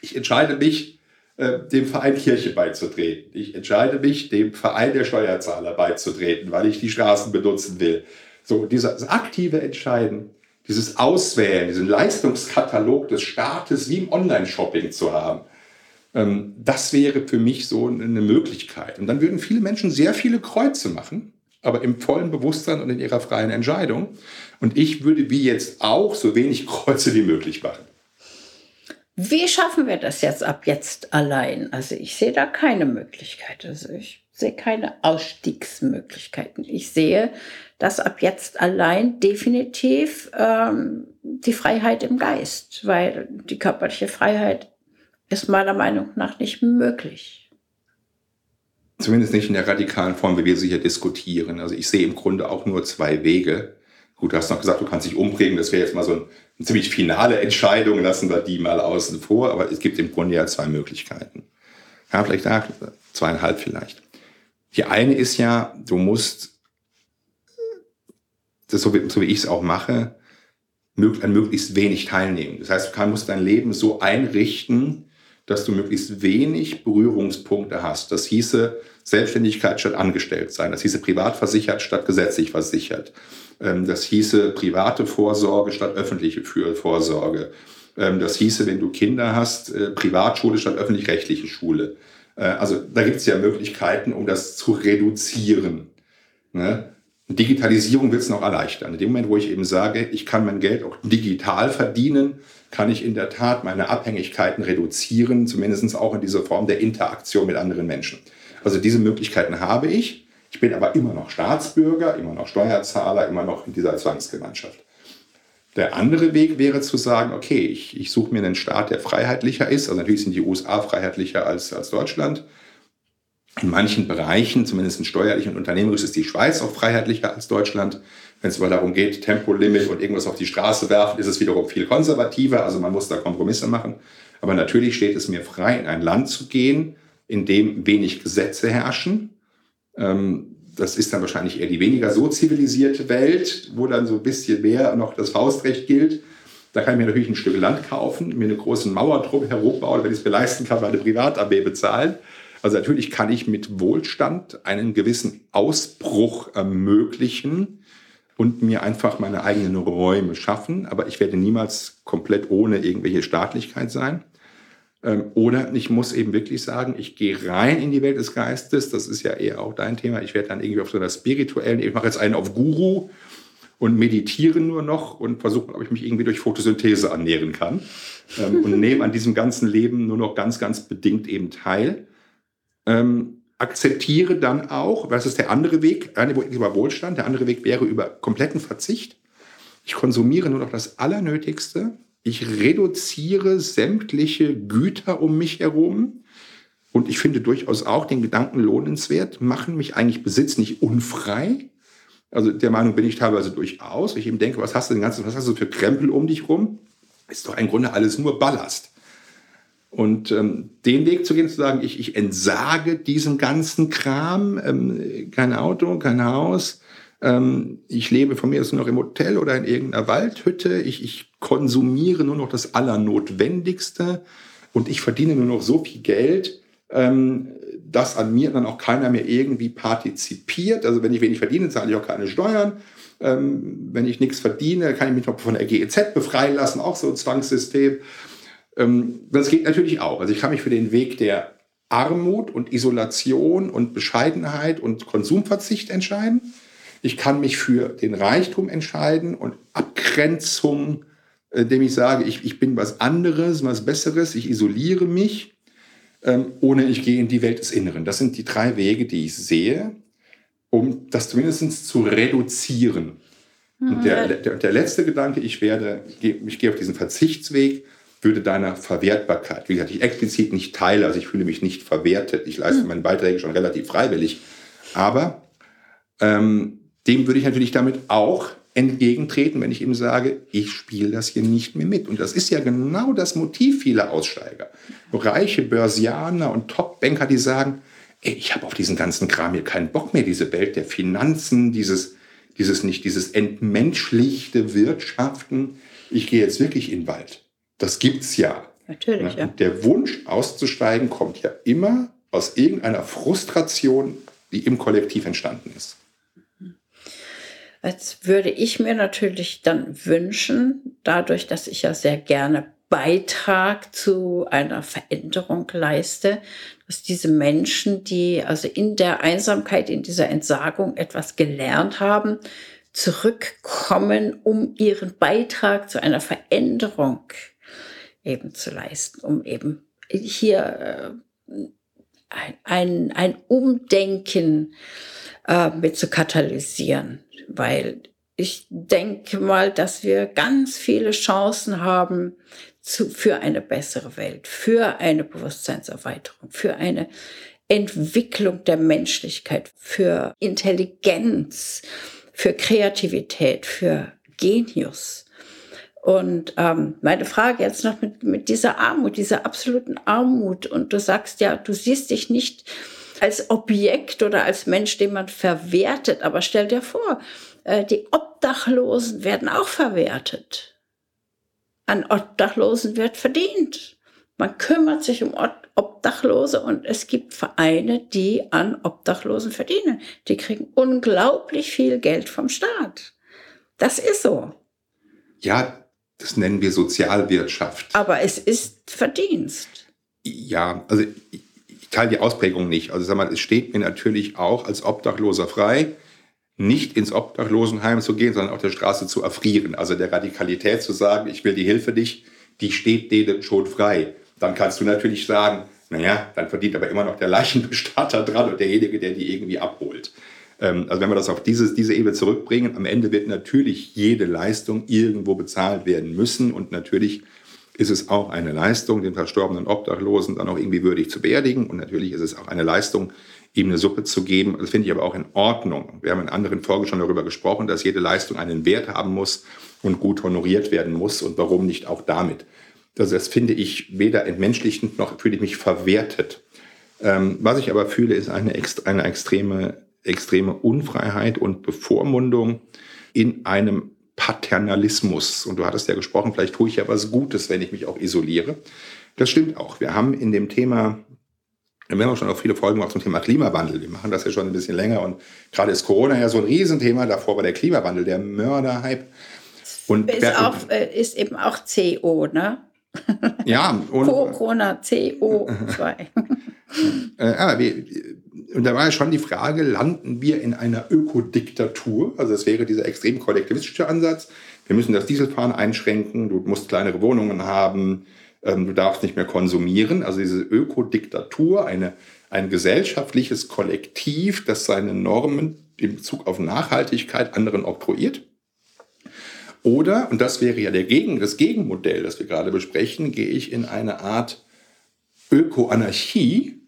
Ich entscheide mich, äh, dem Verein Kirche beizutreten. Ich entscheide mich, dem Verein der Steuerzahler beizutreten, weil ich die Straßen benutzen will. So, dieses aktive Entscheiden dieses Auswählen, diesen Leistungskatalog des Staates wie im Online-Shopping zu haben, das wäre für mich so eine Möglichkeit. Und dann würden viele Menschen sehr viele Kreuze machen, aber im vollen Bewusstsein und in ihrer freien Entscheidung. Und ich würde wie jetzt auch so wenig Kreuze wie möglich machen. Wie schaffen wir das jetzt ab jetzt allein? Also ich sehe da keine Möglichkeit. Also ich sehe keine Ausstiegsmöglichkeiten. Ich sehe, dass ab jetzt allein definitiv ähm, die Freiheit im Geist, weil die körperliche Freiheit ist meiner Meinung nach nicht möglich. Zumindest nicht in der radikalen Form, wie wir sie hier diskutieren. Also ich sehe im Grunde auch nur zwei Wege. Gut, du hast noch gesagt, du kannst dich umbringen. Das wäre jetzt mal so eine, eine ziemlich finale Entscheidung. Lassen wir die mal außen vor. Aber es gibt im Grunde ja zwei Möglichkeiten. Ja, vielleicht da, zweieinhalb vielleicht. Die eine ist ja, du musst das so wie, so wie ich es auch mache, an möglichst wenig teilnehmen. Das heißt, du musst dein Leben so einrichten, dass du möglichst wenig Berührungspunkte hast. Das hieße Selbstständigkeit statt angestellt sein. Das hieße privat versichert statt gesetzlich versichert. Ähm, das hieße private Vorsorge statt öffentliche Vorsorge. Ähm, das hieße, wenn du Kinder hast, äh, Privatschule statt öffentlich-rechtliche Schule. Äh, also da gibt es ja Möglichkeiten, um das zu reduzieren. Ne? Digitalisierung will es noch erleichtern. In dem Moment, wo ich eben sage, ich kann mein Geld auch digital verdienen, kann ich in der Tat meine Abhängigkeiten reduzieren, zumindest auch in dieser Form der Interaktion mit anderen Menschen. Also diese Möglichkeiten habe ich. Ich bin aber immer noch Staatsbürger, immer noch Steuerzahler, immer noch in dieser Zwangsgemeinschaft. Der andere Weg wäre zu sagen, okay, ich, ich suche mir einen Staat, der freiheitlicher ist. Also natürlich sind die USA freiheitlicher als, als Deutschland. In manchen Bereichen, zumindest in steuerlich und unternehmerisch, ist die Schweiz auch freiheitlicher als Deutschland. Wenn es mal darum geht, Tempolimit und irgendwas auf die Straße werfen, ist es wiederum viel konservativer. Also man muss da Kompromisse machen. Aber natürlich steht es mir frei, in ein Land zu gehen, in dem wenig Gesetze herrschen, ähm, das ist dann wahrscheinlich eher die weniger so zivilisierte Welt, wo dann so ein bisschen mehr noch das Faustrecht gilt. Da kann ich mir natürlich ein Stück Land kaufen, mir eine große Mauer drum herum bauen, wenn ich es mir leisten kann, meine Privatarmee bezahlen. Also natürlich kann ich mit Wohlstand einen gewissen Ausbruch ermöglichen und mir einfach meine eigenen Räume schaffen. Aber ich werde niemals komplett ohne irgendwelche Staatlichkeit sein. Ähm, oder ich muss eben wirklich sagen, ich gehe rein in die Welt des Geistes. Das ist ja eher auch dein Thema. Ich werde dann irgendwie auf so einer spirituellen, ich mache jetzt einen auf Guru und meditiere nur noch und versuche, ob ich mich irgendwie durch Photosynthese ernähren kann. Ähm, und nehme an diesem ganzen Leben nur noch ganz, ganz bedingt eben teil. Ähm, akzeptiere dann auch, das ist der andere Weg, über Wohlstand, der andere Weg wäre über kompletten Verzicht. Ich konsumiere nur noch das Allernötigste ich reduziere sämtliche Güter um mich herum. Und ich finde durchaus auch den Gedanken lohnenswert, machen mich eigentlich Besitz nicht unfrei. Also der Meinung bin ich teilweise durchaus. Ich eben denke, was hast du denn ganzen, was hast du für Krempel um dich rum? Ist doch im Grunde alles nur Ballast. Und ähm, den Weg zu gehen, zu sagen, ich, ich entsage diesen ganzen Kram, ähm, kein Auto, kein Haus, ähm, ich lebe von mir aus nur noch im Hotel oder in irgendeiner Waldhütte. Ich, ich konsumiere nur noch das Allernotwendigste und ich verdiene nur noch so viel Geld, ähm, dass an mir dann auch keiner mehr irgendwie partizipiert. Also wenn ich wenig verdiene, zahle ich auch keine Steuern. Ähm, wenn ich nichts verdiene, kann ich mich noch von der GEZ befreien lassen, auch so ein Zwangssystem. Ähm, das geht natürlich auch. Also ich kann mich für den Weg der Armut und Isolation und Bescheidenheit und Konsumverzicht entscheiden. Ich kann mich für den Reichtum entscheiden und Abgrenzung, indem ich sage, ich, ich bin was anderes, was Besseres, ich isoliere mich, ähm, ohne ich gehe in die Welt des Inneren. Das sind die drei Wege, die ich sehe, um das zumindest zu reduzieren. Und der, der, der letzte Gedanke, ich werde, ich gehe auf diesen Verzichtsweg, würde deiner Verwertbarkeit, wie gesagt, ich explizit nicht teile, also ich fühle mich nicht verwertet, ich leiste mhm. meine Beiträge schon relativ freiwillig, aber ähm, dem würde ich natürlich damit auch entgegentreten, wenn ich ihm sage, ich spiele das hier nicht mehr mit. Und das ist ja genau das Motiv vieler Aussteiger. Reiche Börsianer und Top-Banker, die sagen, ey, ich habe auf diesen ganzen Kram hier keinen Bock mehr, diese Welt der Finanzen, dieses, dieses nicht, dieses entmenschlichte Wirtschaften. Ich gehe jetzt wirklich in den Wald. Das gibt's ja. Natürlich, ja. Der Wunsch auszusteigen kommt ja immer aus irgendeiner Frustration, die im Kollektiv entstanden ist. Jetzt würde ich mir natürlich dann wünschen, dadurch, dass ich ja sehr gerne Beitrag zu einer Veränderung leiste, dass diese Menschen, die also in der Einsamkeit, in dieser Entsagung etwas gelernt haben, zurückkommen, um ihren Beitrag zu einer Veränderung eben zu leisten, um eben hier äh, ein, ein Umdenken äh, mit zu katalysieren weil ich denke mal, dass wir ganz viele Chancen haben zu, für eine bessere Welt, für eine Bewusstseinserweiterung, für eine Entwicklung der Menschlichkeit, für Intelligenz, für Kreativität, für Genius. Und ähm, meine Frage jetzt noch mit, mit dieser Armut, dieser absoluten Armut. Und du sagst ja, du siehst dich nicht als Objekt oder als Mensch, den man verwertet. Aber stell dir vor, äh, die Obdachlosen werden auch verwertet. An Obdachlosen wird verdient. Man kümmert sich um Obdachlose und es gibt Vereine, die an Obdachlosen verdienen. Die kriegen unglaublich viel Geld vom Staat. Das ist so. Ja, das nennen wir Sozialwirtschaft. Aber es ist Verdienst. Ja, also ich teile die Ausprägung nicht. Also sag mal, es steht mir natürlich auch als Obdachloser frei, nicht ins Obdachlosenheim zu gehen, sondern auf der Straße zu erfrieren. Also der Radikalität zu sagen, ich will die Hilfe nicht, die steht denen schon frei. Dann kannst du natürlich sagen, naja, dann verdient aber immer noch der Leichenbestatter dran und derjenige, der die irgendwie abholt. Ähm, also wenn wir das auf dieses, diese Ebene zurückbringen, am Ende wird natürlich jede Leistung irgendwo bezahlt werden müssen und natürlich ist es auch eine Leistung, den verstorbenen Obdachlosen dann auch irgendwie würdig zu beerdigen. Und natürlich ist es auch eine Leistung, ihm eine Suppe zu geben. Das finde ich aber auch in Ordnung. Wir haben in anderen Folgen schon darüber gesprochen, dass jede Leistung einen Wert haben muss und gut honoriert werden muss. Und warum nicht auch damit? Also das finde ich weder entmenschlichend noch fühle ich mich verwertet. Ähm, was ich aber fühle, ist eine, eine extreme extreme Unfreiheit und Bevormundung in einem Paternalismus. Und du hattest ja gesprochen, vielleicht tue ich ja was Gutes, wenn ich mich auch isoliere. Das stimmt auch. Wir haben in dem Thema, wir haben auch schon auch viele Folgen gemacht zum Thema Klimawandel. Wir machen das ja schon ein bisschen länger und gerade ist Corona ja so ein Riesenthema. Davor war der Klimawandel, der Mörderhype. Und ist, auch, äh, ist eben auch CO, ne? Ja, und. Corona, CO2. äh, ja, wir, und da war ja schon die Frage, landen wir in einer Ökodiktatur? Also das wäre dieser extrem kollektivistische Ansatz. Wir müssen das Dieselfahren einschränken, du musst kleinere Wohnungen haben, ähm, du darfst nicht mehr konsumieren. Also diese Ökodiktatur, eine, ein gesellschaftliches Kollektiv, das seine Normen in Bezug auf Nachhaltigkeit anderen oktroyiert. Oder, und das wäre ja der Gegen, das Gegenmodell, das wir gerade besprechen, gehe ich in eine Art Ökoanarchie,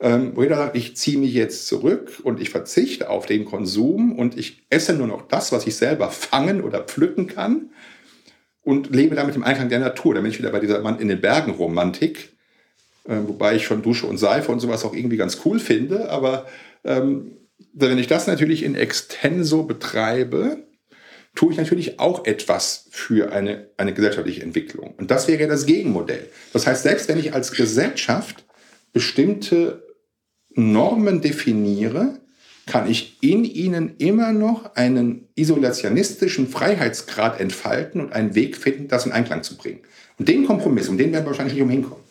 ähm, wo jeder sagt, ich ziehe mich jetzt zurück und ich verzichte auf den Konsum und ich esse nur noch das, was ich selber fangen oder pflücken kann und lebe damit im Einklang der Natur. Da bin ich wieder bei dieser Mann in den Bergen Romantik, äh, wobei ich schon Dusche und Seife und sowas auch irgendwie ganz cool finde. Aber ähm, wenn ich das natürlich in Extenso betreibe, tue ich natürlich auch etwas für eine, eine gesellschaftliche Entwicklung. Und das wäre das Gegenmodell. Das heißt, selbst wenn ich als Gesellschaft bestimmte Normen definiere, kann ich in ihnen immer noch einen isolationistischen Freiheitsgrad entfalten und einen Weg finden, das in Einklang zu bringen. Und den Kompromiss, um den werden wir wahrscheinlich nicht umhinkommen.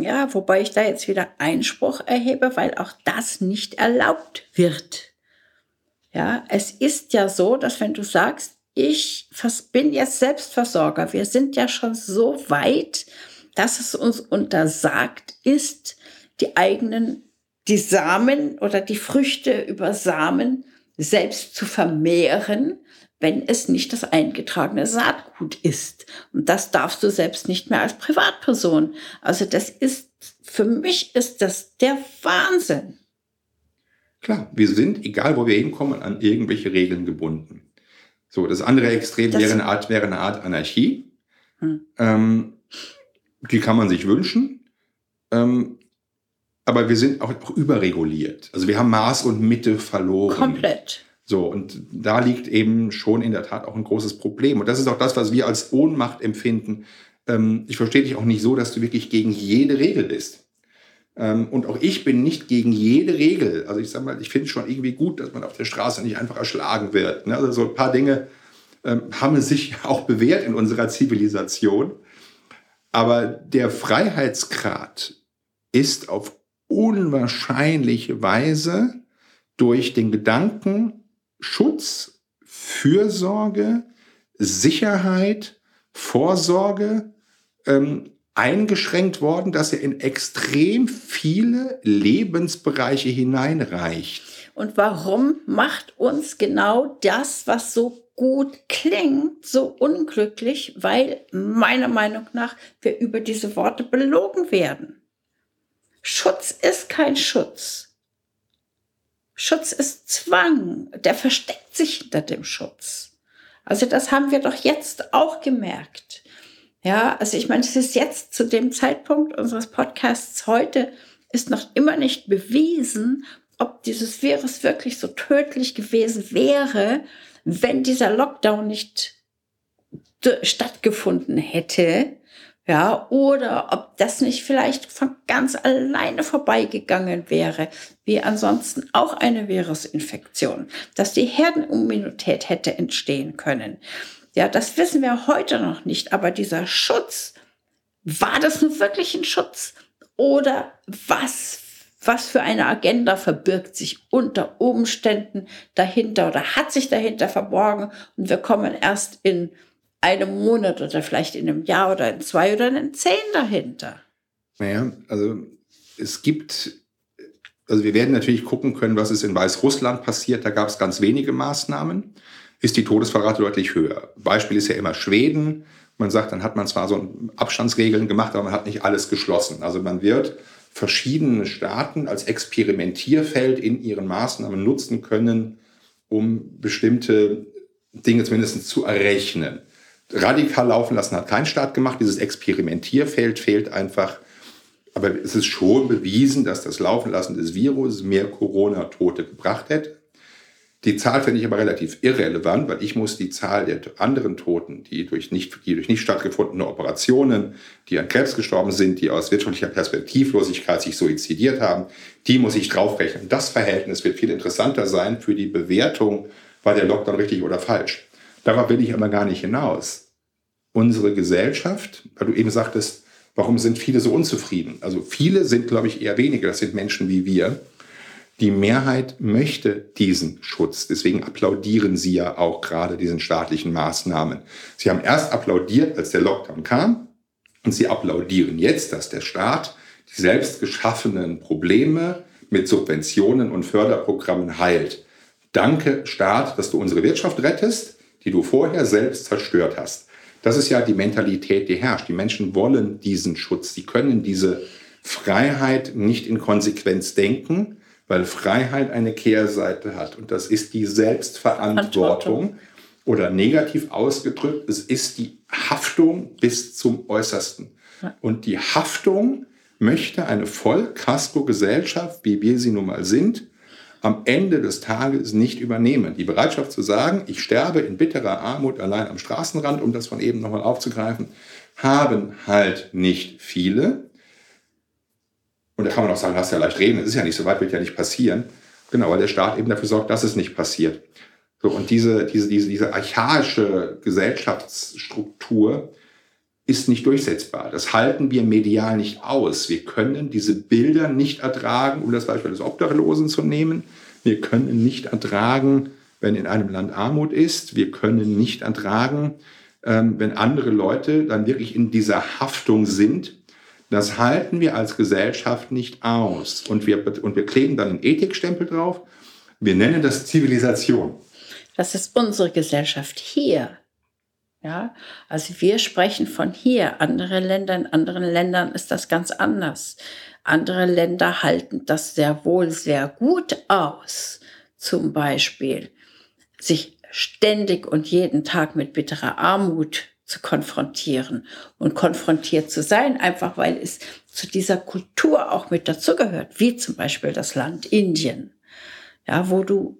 Ja, wobei ich da jetzt wieder Einspruch erhebe, weil auch das nicht erlaubt wird. Ja, es ist ja so, dass wenn du sagst, ich bin jetzt Selbstversorger, wir sind ja schon so weit, dass es uns untersagt ist, die eigenen, die Samen oder die Früchte über Samen selbst zu vermehren, wenn es nicht das eingetragene Saatgut ist. Und das darfst du selbst nicht mehr als Privatperson. Also das ist, für mich ist das der Wahnsinn. Klar, wir sind, egal wo wir hinkommen, an irgendwelche Regeln gebunden. So, das andere Extrem das wäre eine Art, wäre eine Art Anarchie. Hm. Ähm, die kann man sich wünschen. Ähm, aber wir sind auch, auch, überreguliert. Also wir haben Maß und Mitte verloren. Komplett. So, und da liegt eben schon in der Tat auch ein großes Problem. Und das ist auch das, was wir als Ohnmacht empfinden. Ähm, ich verstehe dich auch nicht so, dass du wirklich gegen jede Regel bist. Ähm, und auch ich bin nicht gegen jede Regel. Also ich sage mal, ich finde es schon irgendwie gut, dass man auf der Straße nicht einfach erschlagen wird. Ne? Also so ein paar Dinge ähm, haben sich auch bewährt in unserer Zivilisation. Aber der Freiheitsgrad ist auf unwahrscheinliche Weise durch den Gedanken Schutz, Fürsorge, Sicherheit, Vorsorge ähm, eingeschränkt worden, dass er in extrem viele Lebensbereiche hineinreicht. Und warum macht uns genau das, was so gut klingt, so unglücklich? Weil meiner Meinung nach wir über diese Worte belogen werden. Schutz ist kein Schutz. Schutz ist Zwang. Der versteckt sich hinter dem Schutz. Also das haben wir doch jetzt auch gemerkt. Ja, also ich meine, es ist jetzt zu dem Zeitpunkt unseres Podcasts heute ist noch immer nicht bewiesen, ob dieses Virus wirklich so tödlich gewesen wäre, wenn dieser Lockdown nicht stattgefunden hätte. Ja, oder ob das nicht vielleicht von ganz alleine vorbeigegangen wäre, wie ansonsten auch eine Virusinfektion, dass die Herdenimmunität hätte entstehen können. Ja, das wissen wir heute noch nicht. Aber dieser Schutz, war das nun wirklich ein Schutz? Oder was, was für eine Agenda verbirgt sich unter Umständen dahinter oder hat sich dahinter verborgen? Und wir kommen erst in einem Monat oder vielleicht in einem Jahr oder in zwei oder in zehn dahinter. Naja, also es gibt, also wir werden natürlich gucken können, was ist in Weißrussland passiert. Da gab es ganz wenige Maßnahmen ist die Todesverrate deutlich höher. Beispiel ist ja immer Schweden. Man sagt, dann hat man zwar so Abstandsregeln gemacht, aber man hat nicht alles geschlossen. Also man wird verschiedene Staaten als Experimentierfeld in ihren Maßnahmen nutzen können, um bestimmte Dinge zumindest zu errechnen. Radikal laufen lassen hat kein Staat gemacht. Dieses Experimentierfeld fehlt einfach aber es ist schon bewiesen, dass das Laufenlassen des Virus mehr Corona-Tote gebracht hätte. Die Zahl finde ich aber relativ irrelevant, weil ich muss die Zahl der anderen Toten, die durch nicht, die durch nicht stattgefundene Operationen, die an Krebs gestorben sind, die aus wirtschaftlicher Perspektivlosigkeit sich suizidiert haben, die muss ich draufrechnen. Das Verhältnis wird viel interessanter sein für die Bewertung, war der Lockdown richtig oder falsch. Darauf will ich aber gar nicht hinaus. Unsere Gesellschaft, weil du eben sagtest, warum sind viele so unzufrieden? Also viele sind, glaube ich, eher weniger. Das sind Menschen wie wir die Mehrheit möchte diesen Schutz. Deswegen applaudieren sie ja auch gerade diesen staatlichen Maßnahmen. Sie haben erst applaudiert, als der Lockdown kam. Und sie applaudieren jetzt, dass der Staat die selbst geschaffenen Probleme mit Subventionen und Förderprogrammen heilt. Danke, Staat, dass du unsere Wirtschaft rettest, die du vorher selbst zerstört hast. Das ist ja die Mentalität, die herrscht. Die Menschen wollen diesen Schutz. Sie können diese Freiheit nicht in Konsequenz denken weil Freiheit eine Kehrseite hat und das ist die Selbstverantwortung oder negativ ausgedrückt, es ist die Haftung bis zum Äußersten. Und die Haftung möchte eine Vollkasko-Gesellschaft, wie wir sie nun mal sind, am Ende des Tages nicht übernehmen. Die Bereitschaft zu sagen, ich sterbe in bitterer Armut allein am Straßenrand, um das von eben nochmal aufzugreifen, haben halt nicht viele. Und da kann man auch sagen, hast ja leicht reden, es ist ja nicht so weit, wird ja nicht passieren. Genau, weil der Staat eben dafür sorgt, dass es nicht passiert. So, und diese, diese, diese, diese archaische Gesellschaftsstruktur ist nicht durchsetzbar. Das halten wir medial nicht aus. Wir können diese Bilder nicht ertragen, um das Beispiel des Obdachlosen zu nehmen. Wir können nicht ertragen, wenn in einem Land Armut ist. Wir können nicht ertragen, ähm, wenn andere Leute dann wirklich in dieser Haftung sind das halten wir als Gesellschaft nicht aus. Und wir, und wir kleben dann einen Ethikstempel drauf. Wir nennen das Zivilisation. Das ist unsere Gesellschaft hier. Ja, also wir sprechen von hier. Andere Länder, in anderen Ländern ist das ganz anders. Andere Länder halten das sehr wohl sehr gut aus. Zum Beispiel sich ständig und jeden Tag mit bitterer Armut zu konfrontieren und konfrontiert zu sein, einfach weil es zu dieser Kultur auch mit dazugehört, wie zum Beispiel das Land Indien, ja, wo du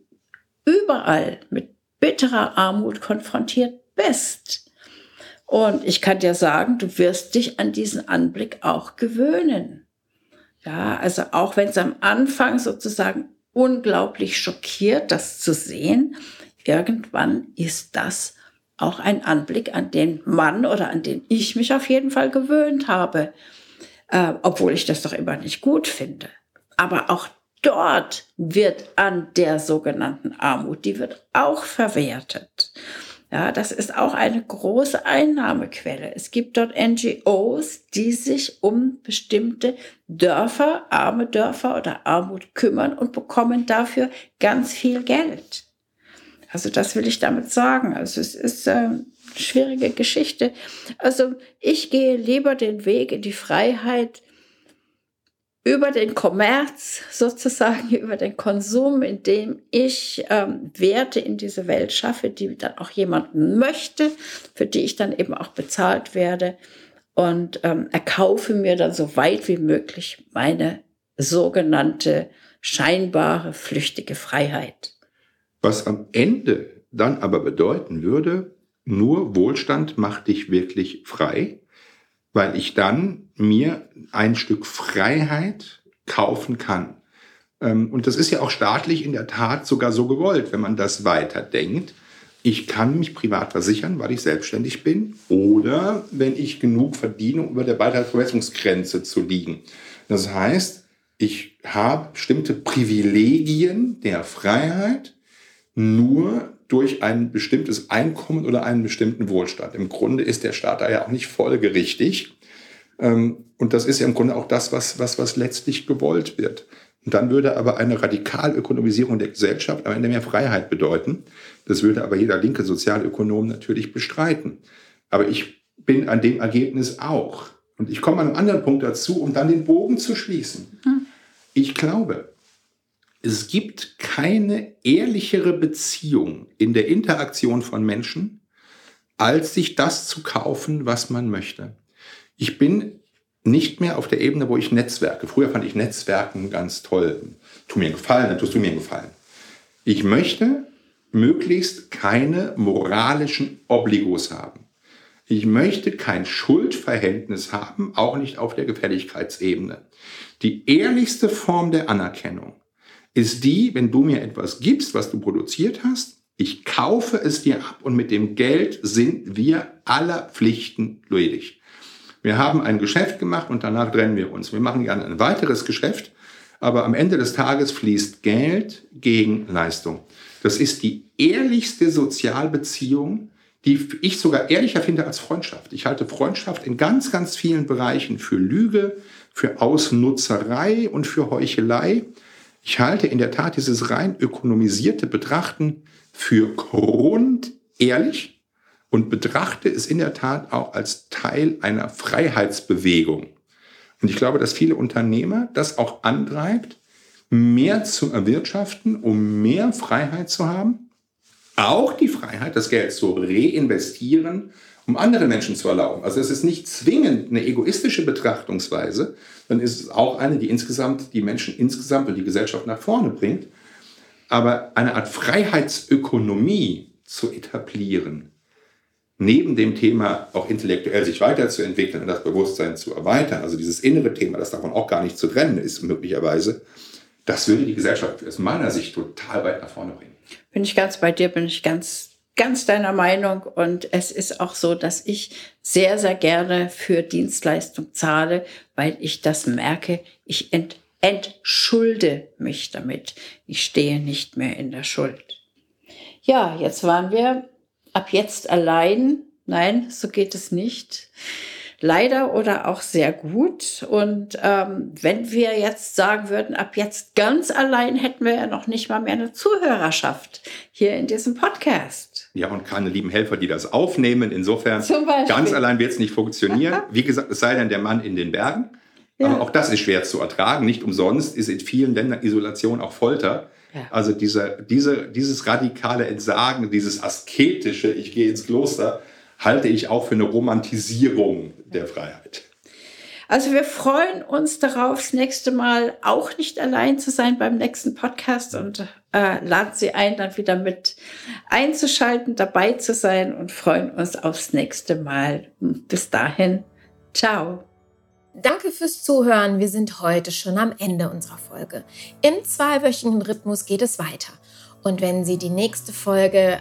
überall mit bitterer Armut konfrontiert bist. Und ich kann dir sagen, du wirst dich an diesen Anblick auch gewöhnen. Ja, also auch wenn es am Anfang sozusagen unglaublich schockiert, das zu sehen, irgendwann ist das auch ein Anblick, an den Mann oder an den ich mich auf jeden Fall gewöhnt habe, äh, obwohl ich das doch immer nicht gut finde. Aber auch dort wird an der sogenannten Armut, die wird auch verwertet. Ja, das ist auch eine große Einnahmequelle. Es gibt dort NGOs, die sich um bestimmte Dörfer, arme Dörfer oder Armut kümmern und bekommen dafür ganz viel Geld. Also das will ich damit sagen. Also es ist äh, eine schwierige Geschichte. Also ich gehe lieber den Weg in die Freiheit über den Kommerz sozusagen, über den Konsum, indem ich ähm, Werte in diese Welt schaffe, die dann auch jemanden möchte, für die ich dann eben auch bezahlt werde und ähm, erkaufe mir dann so weit wie möglich meine sogenannte scheinbare flüchtige Freiheit. Was am Ende dann aber bedeuten würde, nur Wohlstand macht dich wirklich frei, weil ich dann mir ein Stück Freiheit kaufen kann. Ähm, und das ist ja auch staatlich in der Tat sogar so gewollt, wenn man das weiterdenkt. Ich kann mich privat versichern, weil ich selbstständig bin oder wenn ich genug verdiene, um über der Beitragsvermessungsgrenze zu liegen. Das heißt, ich habe bestimmte Privilegien der Freiheit, nur durch ein bestimmtes Einkommen oder einen bestimmten Wohlstand. Im Grunde ist der Staat da ja auch nicht folgerichtig. Ähm, und das ist ja im Grunde auch das, was, was, was letztlich gewollt wird. Und dann würde aber eine Radikalökonomisierung der Gesellschaft am Ende mehr Freiheit bedeuten. Das würde aber jeder linke Sozialökonom natürlich bestreiten. Aber ich bin an dem Ergebnis auch. Und ich komme an einem anderen Punkt dazu, um dann den Bogen zu schließen. Hm. Ich glaube, es gibt keine ehrlichere Beziehung in der Interaktion von Menschen, als sich das zu kaufen, was man möchte. Ich bin nicht mehr auf der Ebene, wo ich netzwerke. Früher fand ich Netzwerken ganz toll. Tu mir einen Gefallen, dann tust du mir einen Gefallen. Ich möchte möglichst keine moralischen Obligos haben. Ich möchte kein Schuldverhältnis haben, auch nicht auf der Gefälligkeitsebene. Die ehrlichste Form der Anerkennung ist die, wenn du mir etwas gibst, was du produziert hast, ich kaufe es dir ab und mit dem Geld sind wir aller Pflichten ledig. Wir haben ein Geschäft gemacht und danach trennen wir uns. Wir machen gerne ein weiteres Geschäft, aber am Ende des Tages fließt Geld gegen Leistung. Das ist die ehrlichste Sozialbeziehung, die ich sogar ehrlicher finde als Freundschaft. Ich halte Freundschaft in ganz, ganz vielen Bereichen für Lüge, für Ausnutzerei und für Heuchelei. Ich halte in der Tat dieses rein ökonomisierte Betrachten für grundehrlich und betrachte es in der Tat auch als Teil einer Freiheitsbewegung. Und ich glaube, dass viele Unternehmer das auch antreibt, mehr zu erwirtschaften, um mehr Freiheit zu haben. Auch die Freiheit, das Geld zu reinvestieren, um andere Menschen zu erlauben. Also es ist nicht zwingend eine egoistische Betrachtungsweise, dann ist es auch eine, die insgesamt die Menschen insgesamt und die Gesellschaft nach vorne bringt. Aber eine Art Freiheitsökonomie zu etablieren, neben dem Thema auch intellektuell sich weiterzuentwickeln und das Bewusstsein zu erweitern, also dieses innere Thema, das davon auch gar nicht zu trennen ist, möglicherweise, das würde die Gesellschaft aus meiner Sicht total weit nach vorne bringen. Bin ich ganz bei dir, bin ich ganz, ganz deiner Meinung. Und es ist auch so, dass ich sehr, sehr gerne für Dienstleistung zahle, weil ich das merke. Ich ent, entschulde mich damit. Ich stehe nicht mehr in der Schuld. Ja, jetzt waren wir ab jetzt allein. Nein, so geht es nicht leider oder auch sehr gut. Und ähm, wenn wir jetzt sagen würden, ab jetzt ganz allein, hätten wir ja noch nicht mal mehr eine Zuhörerschaft hier in diesem Podcast. Ja, und keine lieben Helfer, die das aufnehmen. Insofern, ganz allein wird es nicht funktionieren. Wie gesagt, es sei denn der Mann in den Bergen. Ja. Aber auch das ist schwer zu ertragen. Nicht umsonst ist in vielen Ländern Isolation auch Folter. Ja. Also diese, diese, dieses radikale Entsagen, dieses asketische, ich gehe ins Kloster, halte ich auch für eine Romantisierung der Freiheit. Also wir freuen uns darauf, das nächste Mal auch nicht allein zu sein beim nächsten Podcast und äh, laden Sie ein, dann wieder mit einzuschalten, dabei zu sein und freuen uns aufs nächste Mal. Bis dahin, ciao. Danke fürs Zuhören. Wir sind heute schon am Ende unserer Folge. Im zweiwöchigen Rhythmus geht es weiter. Und wenn Sie die nächste Folge